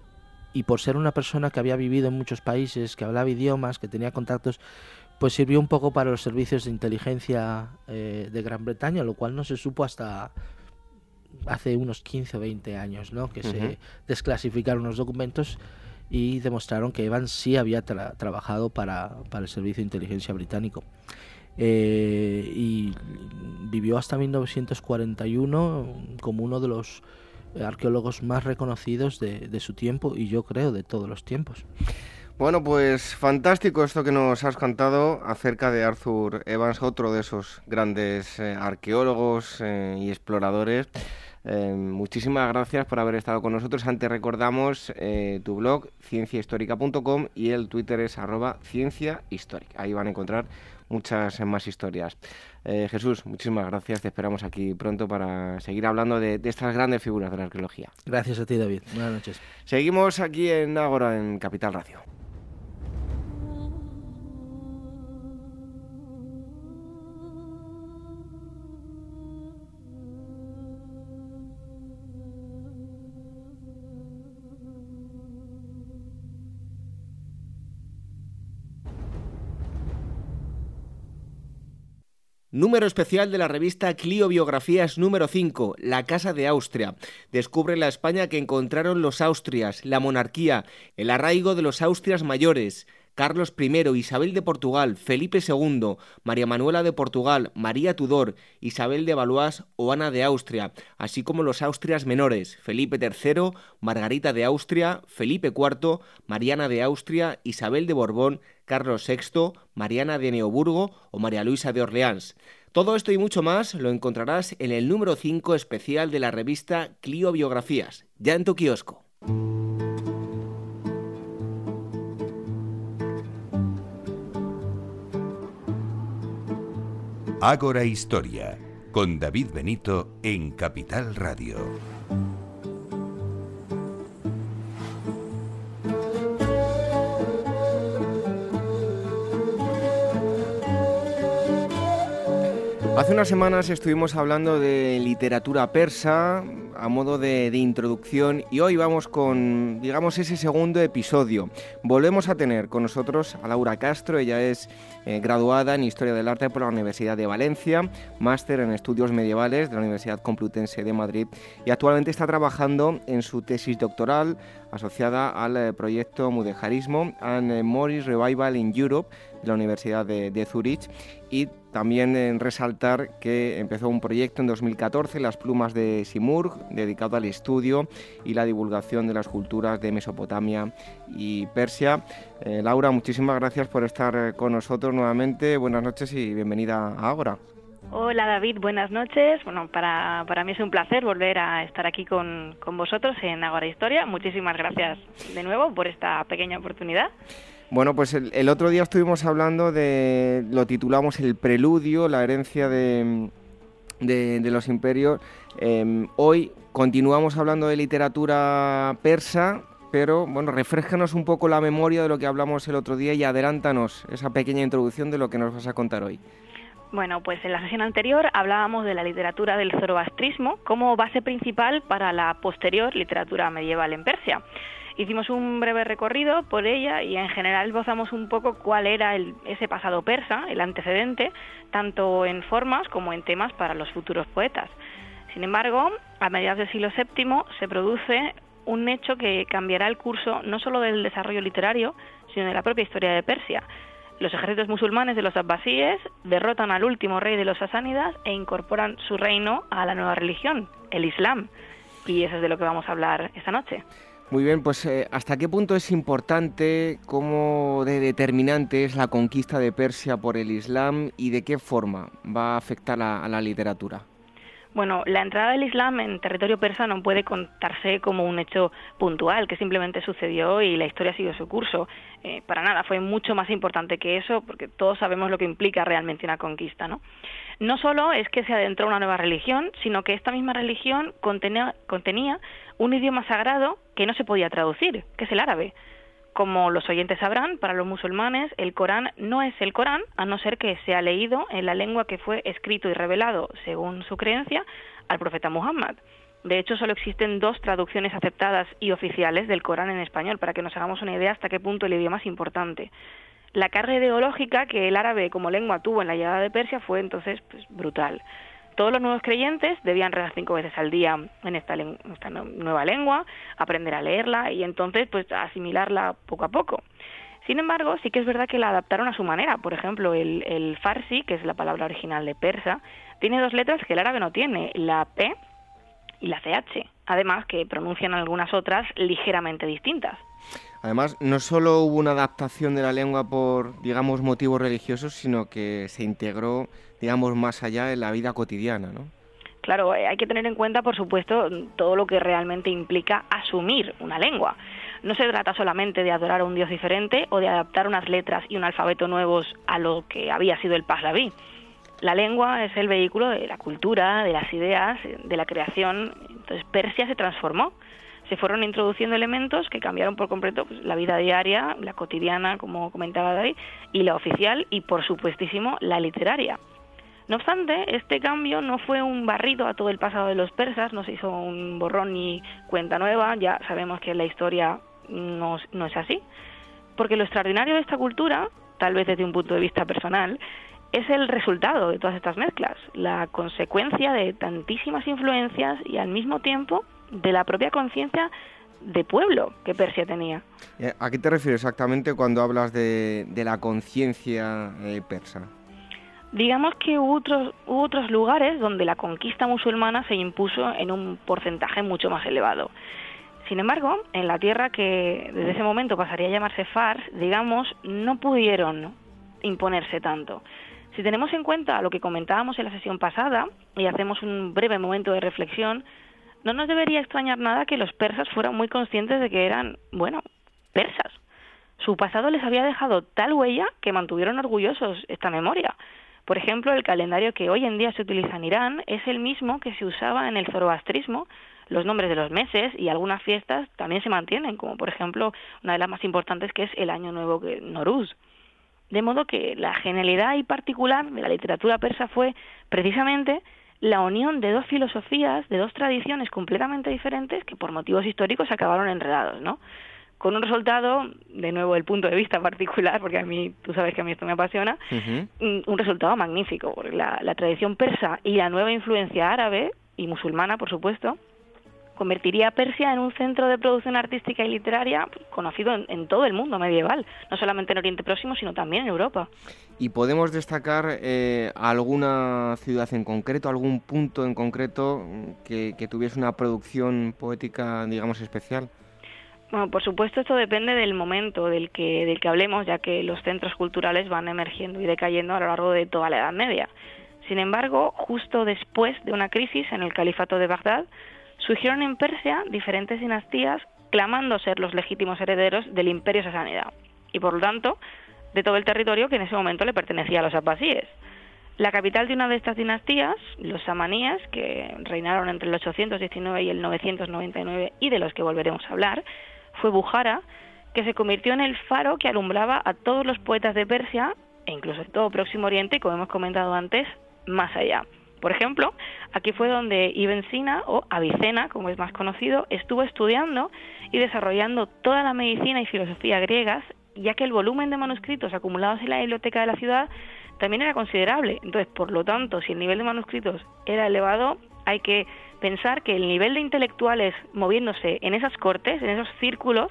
y por ser una persona que había vivido en muchos países, que hablaba idiomas, que tenía contactos, pues sirvió un poco para los servicios de inteligencia de Gran Bretaña, lo cual no se supo hasta hace unos 15 o 20 años, ¿no? Que se desclasificaron los documentos y demostraron que Evans sí había trabajado para, el Servicio de Inteligencia Británico. Eh, y vivió hasta 1941 como uno de los arqueólogos más reconocidos de, su tiempo y yo creo de todos los tiempos. Bueno, pues fantástico esto que nos has contado acerca de Arthur Evans, otro de esos grandes eh, arqueólogos eh, y exploradores. Eh, muchísimas gracias por haber estado con nosotros. Antes recordamos eh, tu blog cienciahistórica.com y el Twitter es arroba cienciahistórica. Ahí van a encontrar muchas más historias. Eh, Jesús, muchísimas gracias. Te esperamos aquí pronto para seguir hablando de, de, estas grandes figuras de la arqueología. Gracias a ti, David. Buenas noches. Seguimos aquí en Ágora, en Capital Radio. Número especial de la revista Clio Biografías número 5, La Casa de Austria. Descubre la España que encontraron los Austrias, la monarquía, el arraigo de los Austrias mayores, Carlos I, Isabel de Portugal, Felipe II, María Manuela de Portugal, María Tudor, Isabel de Valois o Ana de Austria, así como los Austrias menores, Felipe III, Margarita de Austria, Felipe IV, Mariana de Austria, Isabel de Borbón, Carlos VI, Mariana de Neoburgo o María Luisa de Orleans. Todo esto y mucho más lo encontrarás en el número 5 especial de la revista Clio Biografías, ya en tu kiosco. Ágora Historia, con David Benito en Capital Radio. Hace unas semanas estuvimos hablando de literatura persa a modo de, introducción y hoy vamos con, digamos, ese segundo episodio. Volvemos a tener con nosotros a Laura Castro, ella es eh, graduada en Historia del Arte por la Universidad de Valencia, máster en Estudios Medievales de la Universidad Complutense de Madrid y actualmente está trabajando en su tesis doctoral asociada al eh, proyecto Mudejarismo and Morris Revival in Europe de la Universidad de, de Zurich y también en resaltar que empezó un proyecto en 2014, Las plumas de Simurg, dedicado al estudio y la divulgación de las culturas de Mesopotamia y Persia. Eh, Laura, muchísimas gracias por estar eh, con nosotros nuevamente. Buenas noches y bienvenida a Ágora. Hola David, buenas noches. Bueno, para, para mí es un placer volver a estar aquí con, con vosotros en Ágora Historia. Muchísimas gracias de nuevo por esta pequeña oportunidad. Bueno, pues el, otro día estuvimos hablando de, lo titulamos El Preludio, la herencia de, de, los imperios. Em, hoy continuamos hablando de literatura persa, pero bueno, refrescanos un poco la memoria de lo que hablamos el otro día y adelántanos esa pequeña introducción de lo que nos vas a contar hoy. Bueno, pues en la sesión anterior hablábamos de la literatura del zoroastrismo como base principal para la posterior literatura medieval en Persia. Hicimos un breve recorrido por ella y en general esbozamos un poco cuál era ese pasado persa, el antecedente, tanto en formas como en temas para los futuros poetas. Sin embargo, a mediados del siglo VII se produce un hecho que cambiará el curso no solo del desarrollo literario, sino de la propia historia de Persia. Los ejércitos musulmanes de los abbasíes derrotan al último rey de los sasánidas e incorporan su reino a la nueva religión, el Islam. Y eso es de lo que vamos a hablar esta noche. Muy bien, pues eh, ¿hasta qué punto es importante, cómo de determinante es la conquista de Persia por el Islam y de qué forma va a afectar a la literatura? Bueno, la entrada del Islam en territorio persa no puede contarse como un hecho puntual, que simplemente sucedió y la historia siguió su curso. Eh, para nada, fue mucho más importante que eso, porque todos sabemos lo que implica realmente una conquista, ¿no? No solo es que se adentró una nueva religión, sino que esta misma religión contenía, contenía un idioma sagrado que no se podía traducir, que es el árabe. Como los oyentes sabrán, para los musulmanes el Corán no es el Corán a no ser que sea leído en la lengua que fue escrito y revelado, según su creencia, al profeta Muhammad. De hecho, solo existen dos traducciones aceptadas y oficiales del Corán en español, para que nos hagamos una idea hasta qué punto el idioma es importante. La carga ideológica que el árabe como lengua tuvo en la llegada de Persia fue entonces pues, brutal. Todos los nuevos creyentes debían rezar cinco veces al día en esta, nueva lengua, aprender a leerla y entonces pues asimilarla poco a poco. Sin embargo, sí que es verdad que la adaptaron a su manera. Por ejemplo, el, el farsi, que es la palabra original de persa, tiene dos letras que el árabe no tiene, la P y la CH. Además que pronuncian algunas otras ligeramente distintas. Además, no solo hubo una adaptación de la lengua por, digamos, motivos religiosos, sino que se integró, digamos, más allá en la vida cotidiana, ¿no? Claro, eh, hay que tener en cuenta, por supuesto, todo lo que realmente implica asumir una lengua. No se trata solamente de adorar a un dios diferente o de adaptar unas letras y un alfabeto nuevos a lo que había sido el Pahlaví. La lengua es el vehículo de la cultura, de las ideas, de la creación. Entonces Persia se transformó se fueron introduciendo elementos que cambiaron por completo pues, la vida diaria, la cotidiana, como comentaba David, y la oficial y, por supuestísimo, la literaria. No obstante, este cambio no fue un barrido a todo el pasado de los persas, no se hizo un borrón ni cuenta nueva, ya sabemos que la historia no, no es así, porque lo extraordinario de esta cultura, tal vez desde un punto de vista personal, es el resultado de todas estas mezclas, la consecuencia de tantísimas influencias y al mismo tiempo de la propia conciencia de pueblo que Persia tenía. Eh, ¿A qué te refieres exactamente cuando hablas de, la conciencia eh, persa? Digamos que hubo otros, hubo otros lugares donde la conquista musulmana se impuso en un porcentaje mucho más elevado. Sin embargo, en la tierra que desde ese momento pasaría a llamarse Fars, digamos, no pudieron imponerse tanto. Si tenemos en cuenta lo que comentábamos en la sesión pasada y hacemos un breve momento de reflexión, no nos debería extrañar nada que los persas fueran muy conscientes de que eran, bueno, persas. Su pasado les había dejado tal huella que mantuvieron orgullosos esta memoria. Por ejemplo, el calendario que hoy en día se utiliza en Irán es el mismo que se usaba en el zoroastrismo. Los nombres de los meses y algunas fiestas también se mantienen, como por ejemplo una de las más importantes que es el Año Nuevo Noruz. De modo que la genialidad y particular de la literatura persa fue precisamente la unión de dos filosofías, de dos tradiciones completamente diferentes que por motivos históricos acabaron enredados, ¿no? Con un resultado, de nuevo el punto de vista particular, porque a mí, tú sabes que a mí esto me apasiona, un resultado magnífico, porque la, la tradición persa y la nueva influencia árabe y musulmana, por supuesto, convertiría a Persia en un centro de producción artística y literaria conocido en, todo el mundo medieval, no solamente en Oriente Próximo, sino también en Europa. ¿Y podemos destacar eh, alguna ciudad en concreto, algún punto en concreto que, tuviese una producción poética, digamos, especial? Bueno, por supuesto esto depende del momento del que, del que hablemos, ya que los centros culturales van emergiendo y decayendo a lo largo de toda la Edad Media. Sin embargo, justo después de una crisis en el califato de Bagdad, surgieron en Persia diferentes dinastías clamando ser los legítimos herederos del imperio sasánida. y por lo tanto de todo el territorio que en ese momento le pertenecía a los abbasíes. La capital de una de estas dinastías, los samaníes, que reinaron entre el 819 y el 999 y de los que volveremos a hablar, fue Bujara, que se convirtió en el faro que alumbraba a todos los poetas de Persia e incluso de todo Próximo Oriente, como hemos comentado antes, más allá. Por ejemplo, aquí fue donde Ibn Sina, o Avicena, como es más conocido, estuvo estudiando y desarrollando toda la medicina y filosofía griegas, ya que el volumen de manuscritos acumulados en la biblioteca de la ciudad también era considerable. Entonces, por lo tanto, si el nivel de manuscritos era elevado, hay que pensar que el nivel de intelectuales moviéndose en esas cortes, en esos círculos,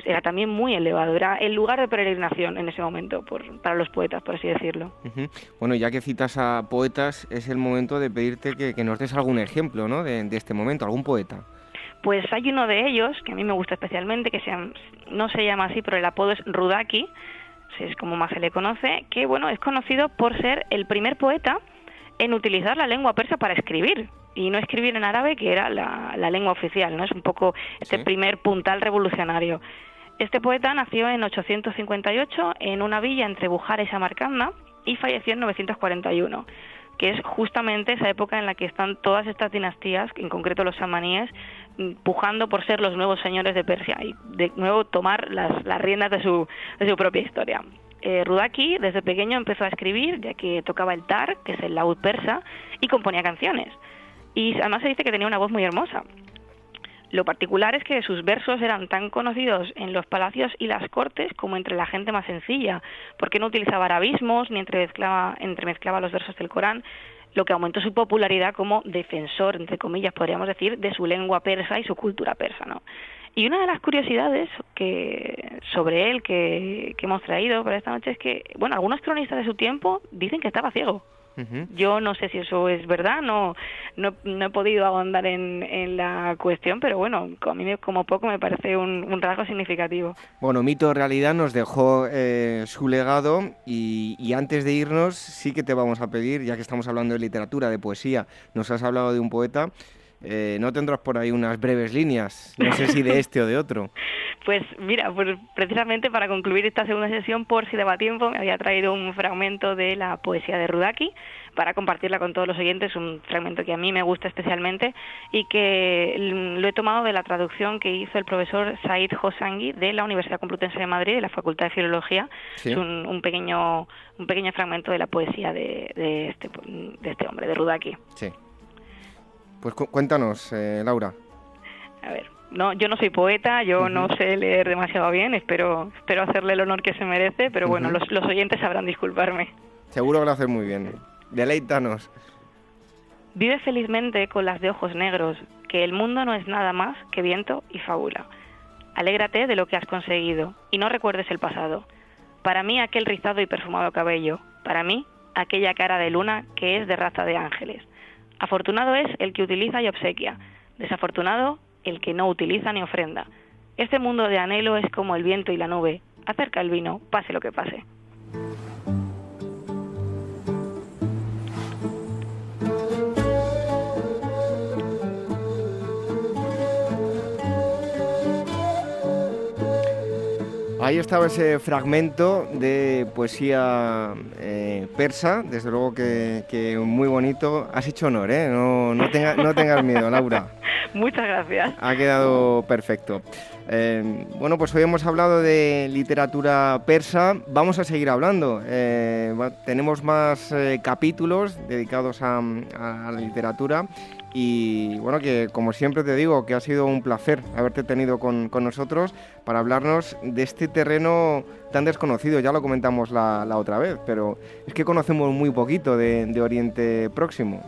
pues era también muy elevado, era el lugar de peregrinación en ese momento por, para los poetas, por así decirlo. Bueno, ya que citas a poetas, es el momento de pedirte que, nos des algún ejemplo ¿no? de, este momento, algún poeta. Pues hay uno de ellos, que a mí me gusta especialmente, que no se llama así, pero el apodo es Rudaki, es como más se le conoce, que bueno, es conocido por ser el primer poeta en utilizar la lengua persa para escribir y no escribir en árabe, que era la, lengua oficial, ¿no? Es un poco este primer puntal revolucionario. Este poeta nació en 858 en una villa entre Bujara y Samarcanda y falleció en 941 que es justamente esa época en la que están todas estas dinastías, en concreto los samaníes, pujando por ser los nuevos señores de Persia y de nuevo tomar las, las riendas de su, de su propia historia. Eh, Rudaki desde pequeño empezó a escribir, ya que tocaba el tar, que es el laúd persa, y componía canciones. Y además se dice que tenía una voz muy hermosa. Lo particular es que sus versos eran tan conocidos en los palacios y las cortes como entre la gente más sencilla, porque no utilizaba arabismos ni entremezclaba, entremezclaba los versos del Corán, lo que aumentó su popularidad como defensor, entre comillas, podríamos decir, de su lengua persa y su cultura persa. ¿no? Y una de las curiosidades que sobre él que, que hemos traído para esta noche es que, bueno, algunos cronistas de su tiempo dicen que estaba ciego. Yo no sé si eso es verdad, no, no, he podido ahondar en, en, la cuestión, pero bueno, a mí como poco me parece un, rasgo significativo. Bueno, Mito Realidad nos dejó eh, su legado y, y, antes de irnos sí que te vamos a pedir, ya que estamos hablando de literatura, de poesía, nos has hablado de un poeta, eh, ¿no tendrás por ahí unas breves líneas? No sé si de este o de otro. Pues mira, pues precisamente para concluir esta segunda sesión, por si daba tiempo, me había traído un fragmento de la poesía de Rudaki para compartirla con todos los oyentes, un fragmento que a mí me gusta especialmente y que lo he tomado de la traducción que hizo el profesor Said Hosangui de la Universidad Complutense de Madrid, de la Facultad de Filología. Es un, pequeño, un pequeño fragmento de la poesía de, de, este, de este hombre, de Rudaki. Sí. Pues cuéntanos, eh, Laura. A ver, no, yo no soy poeta, yo no sé leer demasiado bien, espero, espero hacerle el honor que se merece, pero bueno, los, los oyentes sabrán disculparme. Seguro que lo haces muy bien. Deleítanos. Vive felizmente con las de ojos negros, que el mundo no es nada más que viento y fábula. Alégrate de lo que has conseguido y no recuerdes el pasado. Para mí aquel rizado y perfumado cabello, para mí aquella cara de luna que es de raza de ángeles. Afortunado es el que utiliza y obsequia, desafortunado el que no utiliza ni ofrenda. Este mundo de anhelo es como el viento y la nube, acerca el vino, pase lo que pase. Ahí estaba ese fragmento de poesía eh, persa, desde luego que, muy bonito. Has hecho honor, ¿eh? No, no, no tengas miedo, Laura. Muchas gracias. Ha quedado perfecto. Eh, bueno, pues hoy hemos hablado de literatura persa. Vamos a seguir hablando. Eh, tenemos más capítulos dedicados a, a la literatura y bueno, que como siempre te digo, que ha sido un placer haberte tenido con, nosotros para hablarnos de este terreno tan desconocido. Ya lo comentamos la, otra vez, pero es que conocemos muy poquito de, Oriente Próximo.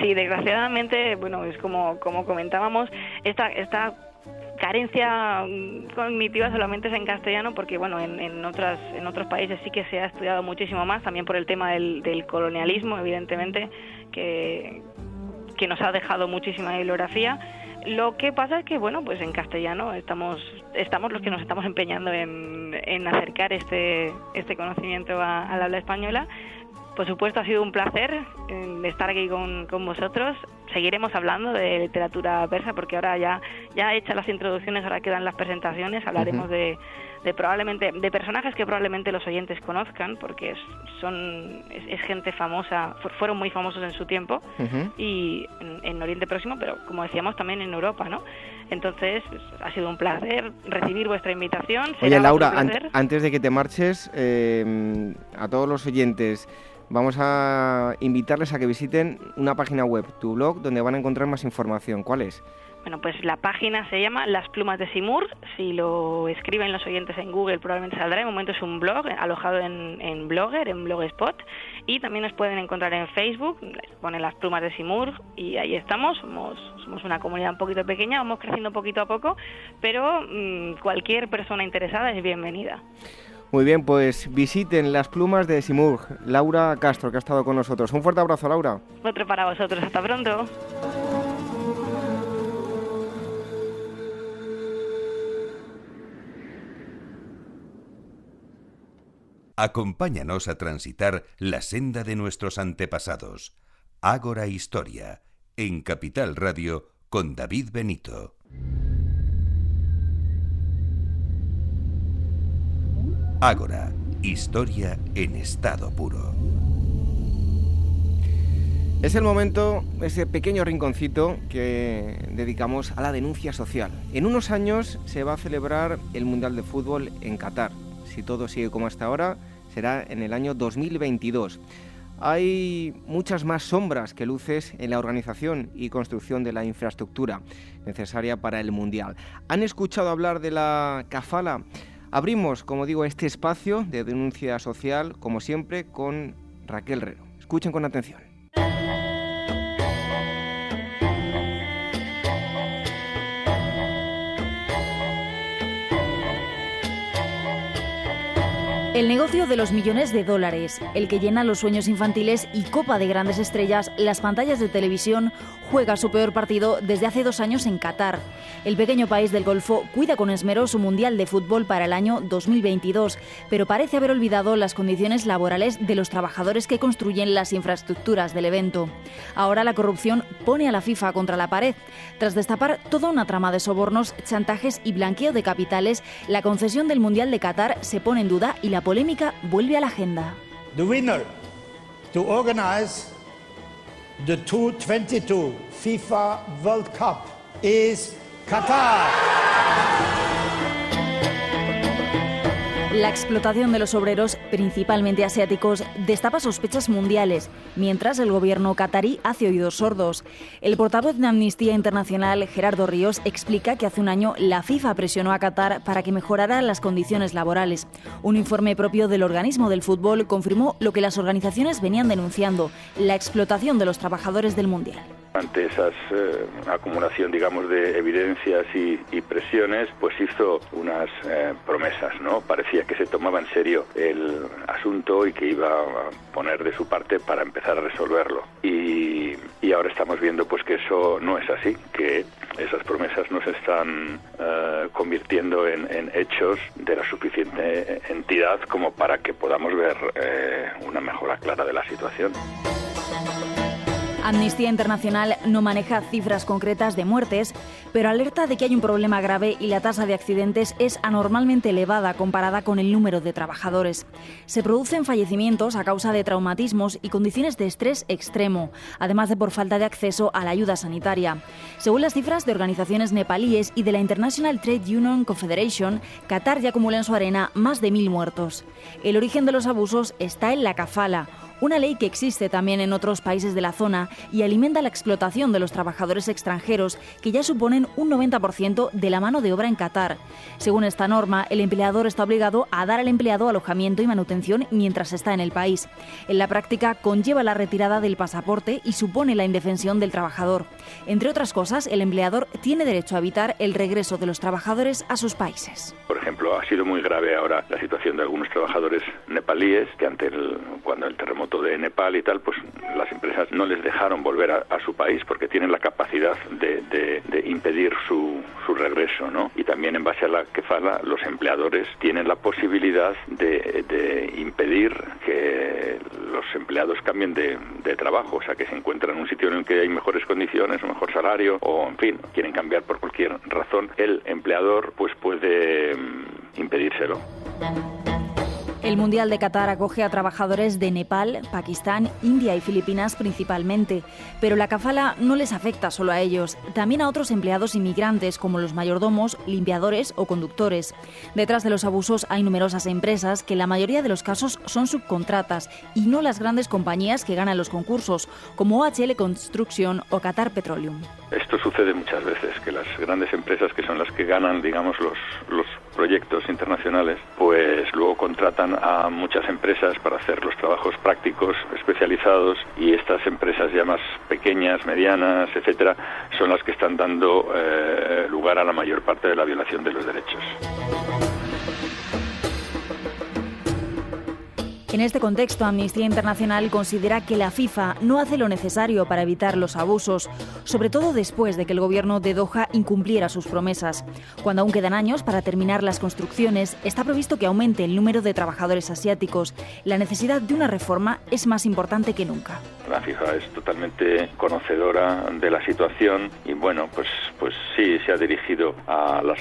Sí, desgraciadamente, bueno, es como, como comentábamos, esta, esta carencia cognitiva solamente es en castellano porque bueno en, en otras en otros países sí que se ha estudiado muchísimo más también por el tema del, del colonialismo evidentemente que, que nos ha dejado muchísima bibliografía. Lo que pasa es que, bueno, pues en castellano estamos, estamos los que nos estamos empeñando en, en acercar este, este conocimiento al habla española. Por supuesto, ha sido un placer eh, estar aquí con, con, vosotros. seguiremos hablando de literatura persa porque ahora ya, ya hechas las introducciones, ahora quedan las presentaciones, hablaremos de, de probablemente de personajes que probablemente los oyentes conozcan porque es, son es, gente famosa fueron muy famosos en su tiempo y en, Oriente Próximo pero como decíamos también en Europa no entonces pues, ha sido un placer recibir vuestra invitación oye Laura antes de que te marches eh, a todos los oyentes vamos a invitarles a que visiten una página web, tu blog, donde van a encontrar más información. ¿Cuál es? Bueno, pues la página se llama Las Plumas de Simur. Si lo escriben los oyentes en Google, probablemente saldrá. En momento es un blog alojado en, Blogger, en Blogspot. Y también nos pueden encontrar en Facebook. Ponen Las Plumas de Simur y ahí estamos. Somos, somos una comunidad un poquito pequeña, vamos creciendo poquito a poco, pero mm, cualquier persona interesada es bienvenida. Muy bien, pues visiten las plumas de Simur. Laura Castro, que ha estado con nosotros. Un fuerte abrazo, Laura. Otro para vosotros. Hasta pronto. Acompáñanos a transitar la senda de nuestros antepasados. Ágora Historia, en Capital Radio, con David Benito. Ágora, historia en estado puro. Es el momento, ese pequeño rinconcito que dedicamos a la denuncia social. En unos años se va a celebrar el Mundial de Fútbol en Qatar. Si todo sigue como hasta ahora, será en el año 2022. Hay muchas más sombras que luces en la organización y construcción de la infraestructura necesaria para el Mundial. ¿Han escuchado hablar de la Kafala? Abrimos, como digo, este espacio de denuncia social, como siempre, con Raquel Rero. Escuchen con atención. El negocio de los millones de dólares, el que llena los sueños infantiles y copa de grandes estrellas las pantallas de televisión, juega su peor partido desde hace dos años en Qatar. El pequeño país del Golfo cuida con esmero su Mundial de Fútbol para el año 2022, pero parece haber olvidado las condiciones laborales de los trabajadores que construyen las infraestructuras del evento. Ahora la corrupción pone a la FIFA contra la pared. Tras destapar toda una trama de sobornos, chantajes y blanqueo de capitales, la concesión del Mundial de Qatar se pone en duda y la polémica vuelve a la agenda. The winner to organize the 2022 FIFA World Cup is Qatar. La explotación de los obreros, principalmente asiáticos, destapa sospechas mundiales, mientras el gobierno catarí hace oídos sordos. El portavoz de Amnistía Internacional, Gerardo Ríos, explica que hace un año la FIFA presionó a Qatar para que mejorara las condiciones laborales. Un informe propio del organismo del fútbol confirmó lo que las organizaciones venían denunciando, la explotación de los trabajadores del Mundial. Ante esa eh, acumulación, digamos, de evidencias y, presiones, pues hizo unas eh, promesas, ¿no? Parecía que se tomaba en serio el asunto y que iba a poner de su parte para empezar a resolverlo. Y, ahora estamos viendo, pues, que eso no es así, que esas promesas no se están eh, convirtiendo en, en, hechos de la suficiente entidad como para que podamos ver una mejora clara de la situación. Amnistía Internacional no maneja cifras concretas de muertes, pero alerta de que hay un problema grave y la tasa de accidentes es anormalmente elevada comparada con el número de trabajadores. Se producen fallecimientos a causa de traumatismos y condiciones de estrés extremo, además de por falta de acceso a la ayuda sanitaria. Según las cifras de organizaciones nepalíes y de la International Trade Union Confederation, Qatar ya acumula en su arena más de mil muertos. El origen de los abusos está en la kafala, una ley que existe también en otros países de la zona y alimenta la explotación de los trabajadores extranjeros, que ya suponen un 90% de la mano de obra en Qatar. Según esta norma, el empleador está obligado a dar al empleado alojamiento y manutención mientras está en el país. En la práctica, conlleva la retirada del pasaporte y supone la indefensión del trabajador. Entre otras cosas, el empleador tiene derecho a evitar el regreso de los trabajadores a sus países. Por ejemplo, ha sido muy grave ahora la situación de algunos trabajadores nepalíes que ante cuando el terremoto de Nepal y tal, pues las empresas no les dejaron volver a, su país porque tienen la capacidad de, impedir su, su, regreso, ¿no? Y también en base a la que fala, los empleadores tienen la posibilidad de, impedir que los empleados cambien de, trabajo, o sea, que se encuentran en un sitio en el que hay mejores condiciones, un mejor salario, o en fin, quieren cambiar por cualquier razón, el empleador pues puede mm, impedírselo. El Mundial de Qatar acoge a trabajadores de Nepal, Pakistán, India y Filipinas principalmente, pero la cafala no les afecta solo a ellos, también a otros empleados inmigrantes como los mayordomos, limpiadores o conductores. Detrás de los abusos hay numerosas empresas que en la mayoría de los casos son subcontratas y no las grandes compañías que ganan los concursos, como OHL Construction o Qatar Petroleum. Esto sucede muchas veces, que las grandes empresas que son las que ganan, digamos, los, los proyectos internacionales, pues luego contratan a muchas empresas para hacer los trabajos prácticos especializados y estas empresas ya más pequeñas, medianas, etcétera, son las que están dando eh, lugar a la mayor parte de la violación de los derechos. En este contexto, Amnistía Internacional considera que la FIFA no hace lo necesario para evitar los abusos, sobre todo después de que el gobierno de Doha incumpliera sus promesas. Cuando aún quedan años para terminar las construcciones, está previsto que aumente el número de trabajadores asiáticos. La necesidad de una reforma es más importante que nunca. La FIFA es totalmente conocedora de la situación y bueno, pues, pues sí, se ha dirigido a las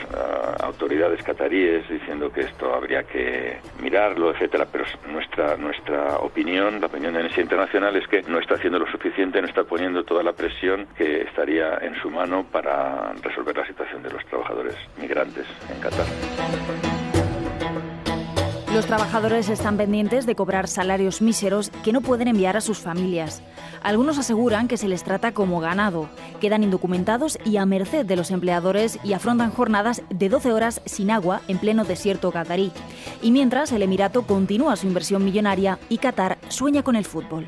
autoridades cataríes diciendo que esto habría que mirarlo, etcétera, pero nuestra nuestra, opinión, la opinión de Amnistía Internacional es que no está haciendo lo suficiente, no está poniendo toda la presión que estaría en su mano para resolver la situación de los trabajadores migrantes en Qatar. Los trabajadores están pendientes de cobrar salarios míseros que no pueden enviar a sus familias. Algunos aseguran que se les trata como ganado, quedan indocumentados y a merced de los empleadores y afrontan jornadas de 12 horas sin agua en pleno desierto qatarí. Y mientras el Emirato continúa su inversión millonaria y Qatar sueña con el fútbol.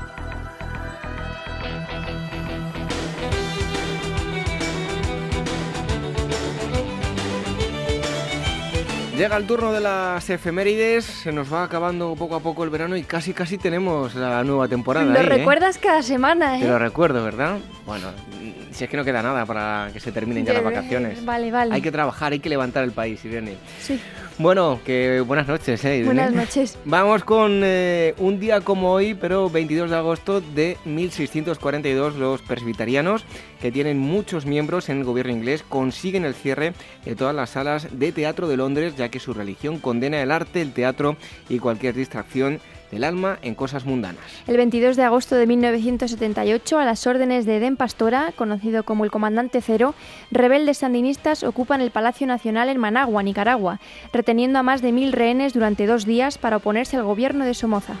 Llega el turno de las efemérides, se nos va acabando poco a poco el verano y casi casi tenemos la nueva temporada. Lo ¿eh? recuerdas cada semana, ¿eh? Te lo recuerdo, ¿verdad? Bueno, si es que no queda nada para que se terminen ya las vacaciones. Vale, vale. Hay que trabajar, hay que levantar el país, Irene. Sí. Bueno, que buenas noches, ¿eh? Buenas noches. Vamos con eh, un día como hoy, pero 22 de agosto de 1642, los presbiterianos, que tienen muchos miembros en el gobierno inglés, consiguen el cierre de todas las salas de teatro de Londres, ya que su religión condena el arte, el teatro y cualquier distracción del alma en cosas mundanas. El 22 de agosto de 1978, a las órdenes de Eden Pastora, conocido como el Comandante Cero, rebeldes sandinistas ocupan el Palacio Nacional en Managua, Nicaragua, reteniendo a más de mil rehenes durante dos días para oponerse al gobierno de Somoza.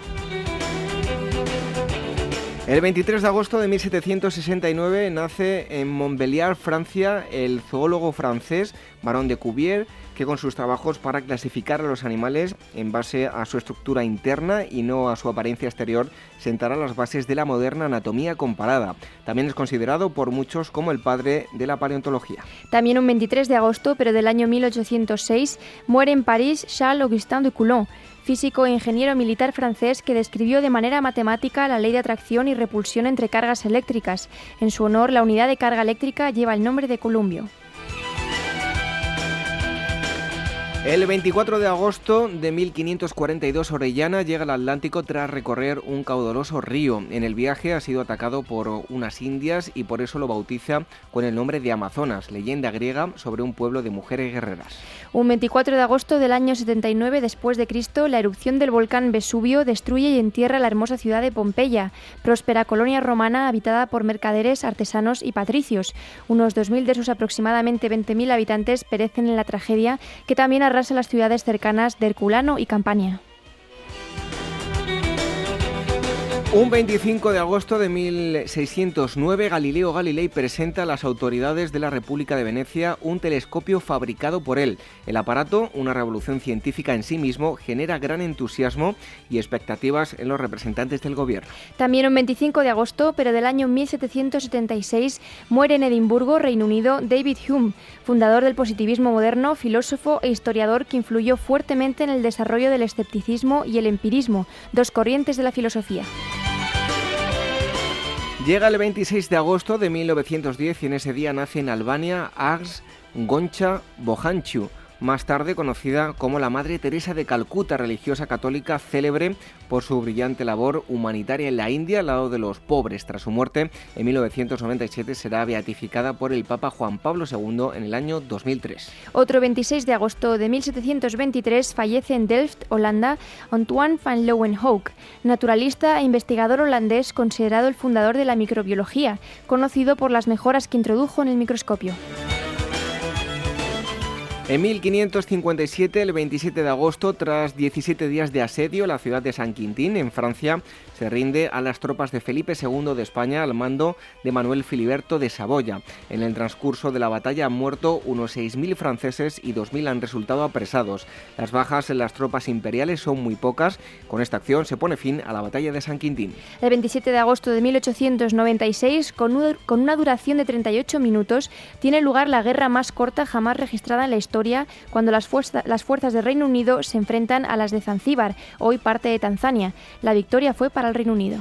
El 23 de agosto de 1769 nace en Montbéliard, Francia, el zoólogo francés Baron de Cuvier, que con sus trabajos para clasificar a los animales en base a su estructura interna y no a su apariencia exterior, sentará las bases de la moderna anatomía comparada. También es considerado por muchos como el padre de la paleontología. También un 23 de agosto, pero del año 1806, muere en París Charles Augustin de Coulomb físico e ingeniero militar francés que describió de manera matemática la ley de atracción y repulsión entre cargas eléctricas. En su honor, la unidad de carga eléctrica lleva el nombre de Columbio. El 24 de agosto de 1542 Orellana llega al Atlántico tras recorrer un caudaloso río. En el viaje ha sido atacado por unas indias y por eso lo bautiza con el nombre de Amazonas, leyenda griega sobre un pueblo de mujeres guerreras. Un 24 de agosto del año 79 después de Cristo, la erupción del volcán Vesubio destruye y entierra la hermosa ciudad de Pompeya, próspera colonia romana habitada por mercaderes, artesanos y patricios. Unos 2.000 de sus aproximadamente 20.000 habitantes perecen en la tragedia que también arrasa las ciudades cercanas de Herculano y Campania. Un 25 de agosto de 1609, Galileo Galilei presenta a las autoridades de la República de Venecia un telescopio fabricado por él. El aparato, una revolución científica en sí mismo, genera gran entusiasmo y expectativas en los representantes del gobierno. También un 25 de agosto, pero del año 1776, muere en Edimburgo, Reino Unido, David Hume, fundador del positivismo moderno, filósofo e historiador que influyó fuertemente en el desarrollo del escepticismo y el empirismo, dos corrientes de la filosofía. Llega el 26 de agosto de 1910 y en ese día nace en Albania Ars Goncha Bohanchu, más tarde conocida como la Madre Teresa de Calcuta, religiosa católica célebre por su brillante labor humanitaria en la India al lado de los pobres. Tras su muerte, en 1997 será beatificada por el Papa Juan Pablo II en el año 2003. Otro 26 de agosto de 1723 fallece en Delft, Holanda, Antoine van Leeuwenhoek, naturalista e investigador holandés considerado el fundador de la microbiología, conocido por las mejoras que introdujo en el microscopio. En 1557, el 27 de agosto, tras 17 días de asedio, la ciudad de San Quintín, en Francia, se rinde a las tropas de Felipe II de España al mando de Manuel Filiberto de Saboya. En el transcurso de la batalla han muerto unos 6.000 franceses y 2.000 han resultado apresados. Las bajas en las tropas imperiales son muy pocas. Con esta acción se pone fin a la batalla de San Quintín. El 27 de agosto de 1896, con una duración de 38 minutos, tiene lugar la guerra más corta jamás registrada en la historia cuando las, las fuerzas del Reino Unido se enfrentan a las de Zanzíbar, hoy parte de Tanzania. La victoria fue para el Reino Unido.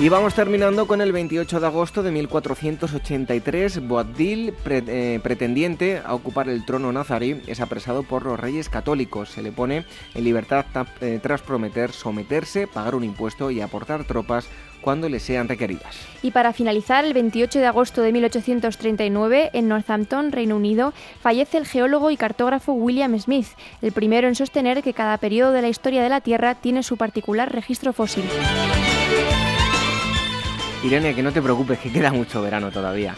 Y vamos terminando con el 28 de agosto de 1483. Boabdil, eh, pretendiente a ocupar el trono nazarí, es apresado por los reyes católicos. Se le pone en libertad eh, tras prometer someterse, pagar un impuesto y aportar tropas cuando le sean requeridas. Y para finalizar, el 28 de agosto de 1839, en Northampton, Reino Unido, fallece el geólogo y cartógrafo William Smith, el primero en sostener que cada periodo de la historia de la Tierra tiene su particular registro fósil. Irene, que no te preocupes, que queda mucho verano todavía.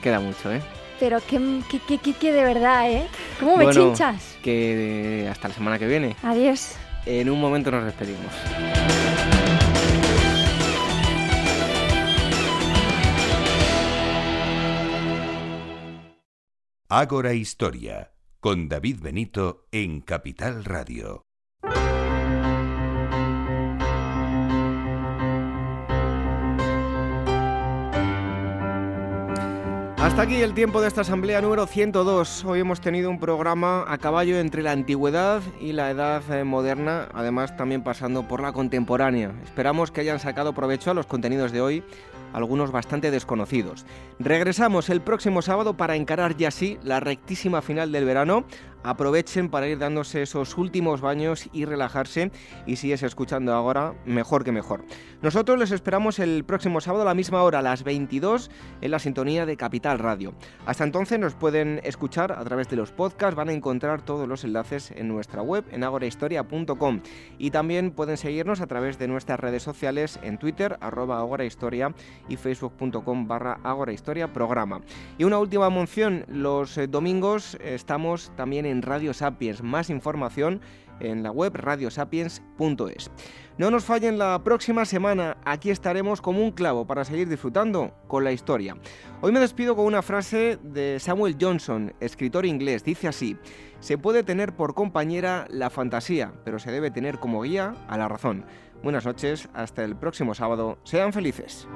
Queda mucho, ¿eh? Pero que, que, que, que de verdad, ¿eh? ¿Cómo me chinchas? Que hasta la semana que viene. Adiós. En un momento nos despedimos. Ágora Historia, con David Benito en Capital Radio. Hasta aquí el tiempo de esta asamblea número 102. Hoy hemos tenido un programa a caballo entre la antigüedad y la edad eh, moderna, además también pasando por la contemporánea. Esperamos que hayan sacado provecho a los contenidos de hoy algunos bastante desconocidos. Regresamos el próximo sábado para encarar ya sí la rectísima final del verano. Aprovechen para ir dándose esos últimos baños y relajarse y si es escuchando ahora, mejor que mejor. Nosotros les esperamos el próximo sábado a la misma hora, las 22, en la sintonía de Capital Radio. Hasta entonces nos pueden escuchar a través de los podcasts, van a encontrar todos los enlaces en nuestra web en agorahistoria.com y también pueden seguirnos a través de nuestras redes sociales en Twitter, arroba agorahistoria y facebook.com barra agorahistoria programa. Y una última mención, los eh, domingos estamos también en Radio Sapiens, más información en la web radiosapiens.es. No nos fallen la próxima semana, aquí estaremos como un clavo para seguir disfrutando con la historia. Hoy me despido con una frase de Samuel Johnson, escritor inglés, dice así, se puede tener por compañera la fantasía, pero se debe tener como guía a la razón. Buenas noches, hasta el próximo sábado, sean felices.